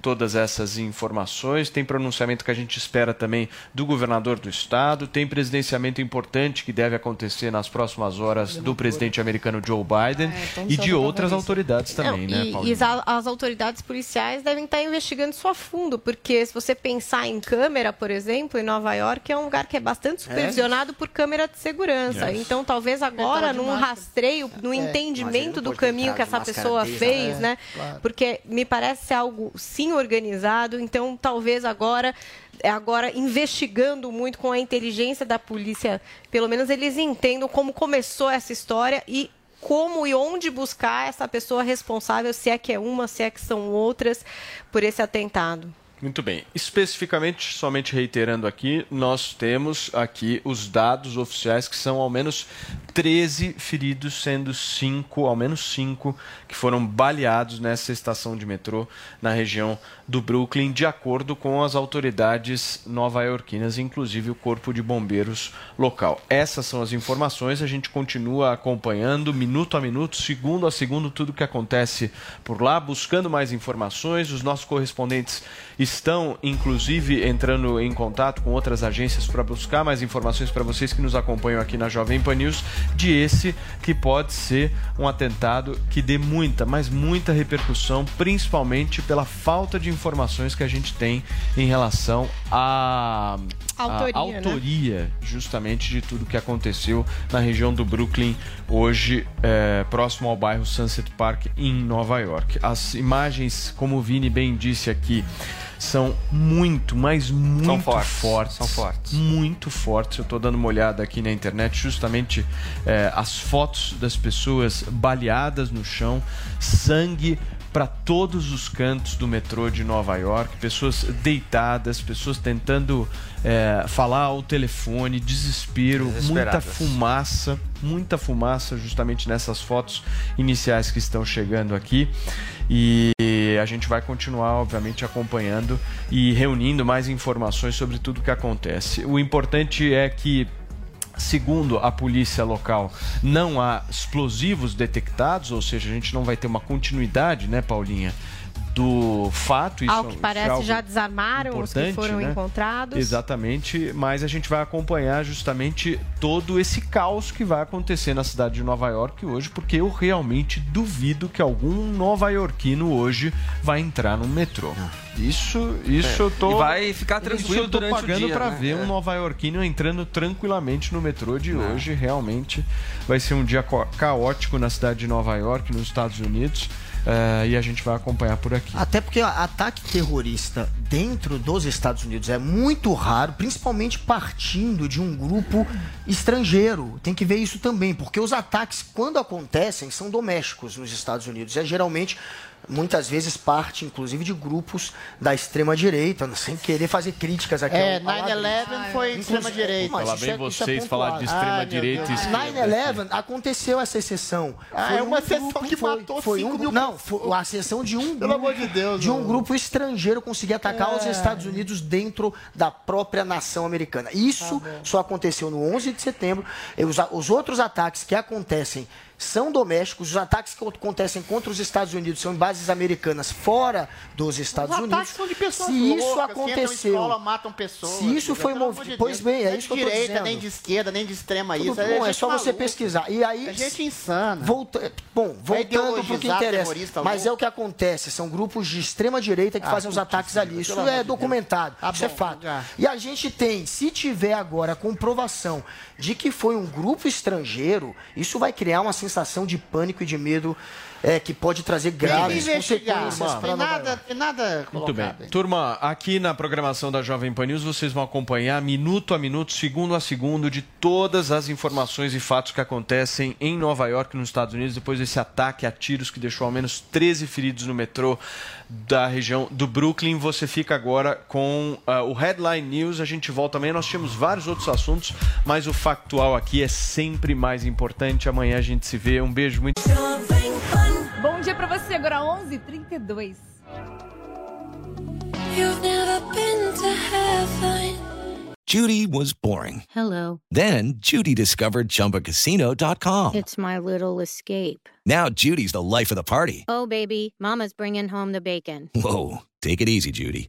todas essas informações. Tem pronunciamento que a gente espera também do governador do estado. Tem presidenciamento importante que deve acontecer nas próximas horas do presidente americano Joe Biden tô e de outras autoridades também, Não, né, e, Paulo? e as, as autoridades policiais devem estar investigando isso a fundo, porque se você pensar em câmera, por exemplo, em Nova York é um lugar que é bastante supervisionado por câmera de segurança. Yes. Então, talvez agora, num máscara. rastreio, no É, entendimento do caminho que essa pessoa fez, é, né? claro. Porque me parece ser algo sim organizado. Então, talvez agora é agora investigando muito com a inteligência da polícia, pelo menos eles entendam como começou essa história e como e onde buscar essa pessoa responsável, se é que é uma, se é que são outras, por esse atentado. Muito bem. Especificamente, somente reiterando aqui, nós temos aqui os dados oficiais que são ao menos 13 feridos, sendo 5, ao menos 5, que foram baleados nessa estação de metrô na região do Brooklyn, de acordo com as autoridades nova-iorquinas, inclusive o Corpo de Bombeiros local. Essas são as informações, a gente continua acompanhando minuto a minuto, segundo a segundo, tudo que acontece por lá, buscando mais informações. Os nossos correspondentes estão, inclusive, entrando em contato com outras agências para buscar mais informações para vocês que nos acompanham aqui na Jovem Pan News, de esse que pode ser um atentado que dê muita, mas muita repercussão, principalmente pela falta de informações que a gente tem em relação à à Autoria, né? autoria justamente de tudo que aconteceu na região do Brooklyn hoje, é, próximo ao bairro Sunset Park em Nova York. As imagens, como o Vini bem disse aqui, são muito, mas muito fortes, são fortes. Muito fortes. Eu estou dando uma olhada aqui na internet, justamente é, as fotos das pessoas baleadas no chão, sangue para todos os cantos do metrô de Nova York, pessoas deitadas, pessoas tentando é, falar ao telefone, desespero, muita fumaça, muita fumaça justamente nessas fotos iniciais que estão chegando aqui. E a gente vai continuar, obviamente, acompanhando e reunindo mais informações sobre tudo o que acontece. O importante é que Segundo a polícia local, não há explosivos detectados, ou seja, a gente não vai ter uma continuidade, né, Paulinha? Do fato. Isso Ao que isso é parece, algo já desarmaram os que foram né? encontrados. Exatamente, mas a gente vai acompanhar justamente todo esse caos que vai acontecer na cidade de Nova York hoje, porque eu realmente duvido que algum nova-iorquino hoje vai entrar no metrô. Isso, isso É. eu tô. E vai ficar isso tranquilo eu tô pagando dia, pra né? ver É. um nova-iorquino entrando tranquilamente no metrô de hoje. Realmente vai ser um dia co- caótico na cidade de Nova York, nos Estados Unidos. Eh, e a gente vai acompanhar por aqui. Até porque ataque terrorista dentro dos Estados Unidos é muito raro, principalmente partindo de um grupo estrangeiro. Tem que ver isso também, porque os ataques, quando acontecem, são domésticos nos Estados Unidos. É geralmente, muitas vezes, parte, inclusive, de grupos da extrema-direita, [LAUGHS] sem querer fazer críticas aqui. É, ao- ao 9-11 foi extrema-direita. Lá isso vem é- é vocês falar de extrema-direita Ai, e meu Deus. esquerda. 9-11 aconteceu essa exceção. Ah, Foi é uma um exceção grupo- que foi- matou foi 5 um, mil Não, foi a exceção de um Pelo amor de Deus, de um grupo estrangeiro conseguir atacar os É. Estados Unidos dentro da própria nação americana. Isso só aconteceu no 11 de setembro. E Os, os outros ataques que acontecem são domésticos. Os ataques que acontecem contra os Estados Unidos são em bases americanas fora dos Estados Os Unidos. ataques são de pessoas Se loucas, isso aconteceu, escola, matam pessoas. se isso foi movido, pois bem, é isso que eu tô direita, dizendo. nem de esquerda, nem de extrema Tudo isso. bom, é gente só você maluca. pesquisar. E aí, É gente insana. Volta, bom, voltando para o que interessa. Mas é o que acontece, são grupos de extrema direita que Ah, fazem os ataques ali. Isso pelo amor é documentado, Tá isso é fato. E a gente tem, se tiver agora a comprovação de que foi um grupo estrangeiro, isso vai criar uma sensação de pânico e de medo é, que pode trazer graves consequências Tem para nada, York. nada Muito bem. colocado. Turma, aqui na programação da Jovem Pan News vocês vão acompanhar minuto a minuto, segundo a segundo, de todas as informações e fatos que acontecem em Nova York, nos Estados Unidos, depois desse ataque a tiros que deixou ao menos 13 feridos no metrô da região do Brooklyn. Você fica agora com ah, o Headline News. A gente volta amanhã. Nós tínhamos vários outros assuntos, mas o factual aqui é sempre mais importante. Amanhã a gente se vê. Um beijo muito. Bom dia pra você, agora 11h32. You've never been to heaven. Judy was boring. Hello. Then Judy discovered ChumbaCasino.com. It's my little escape. Now Judy's the life of the party. Oh, baby, Mama's bringing home the bacon. Whoa, take it easy, Judy.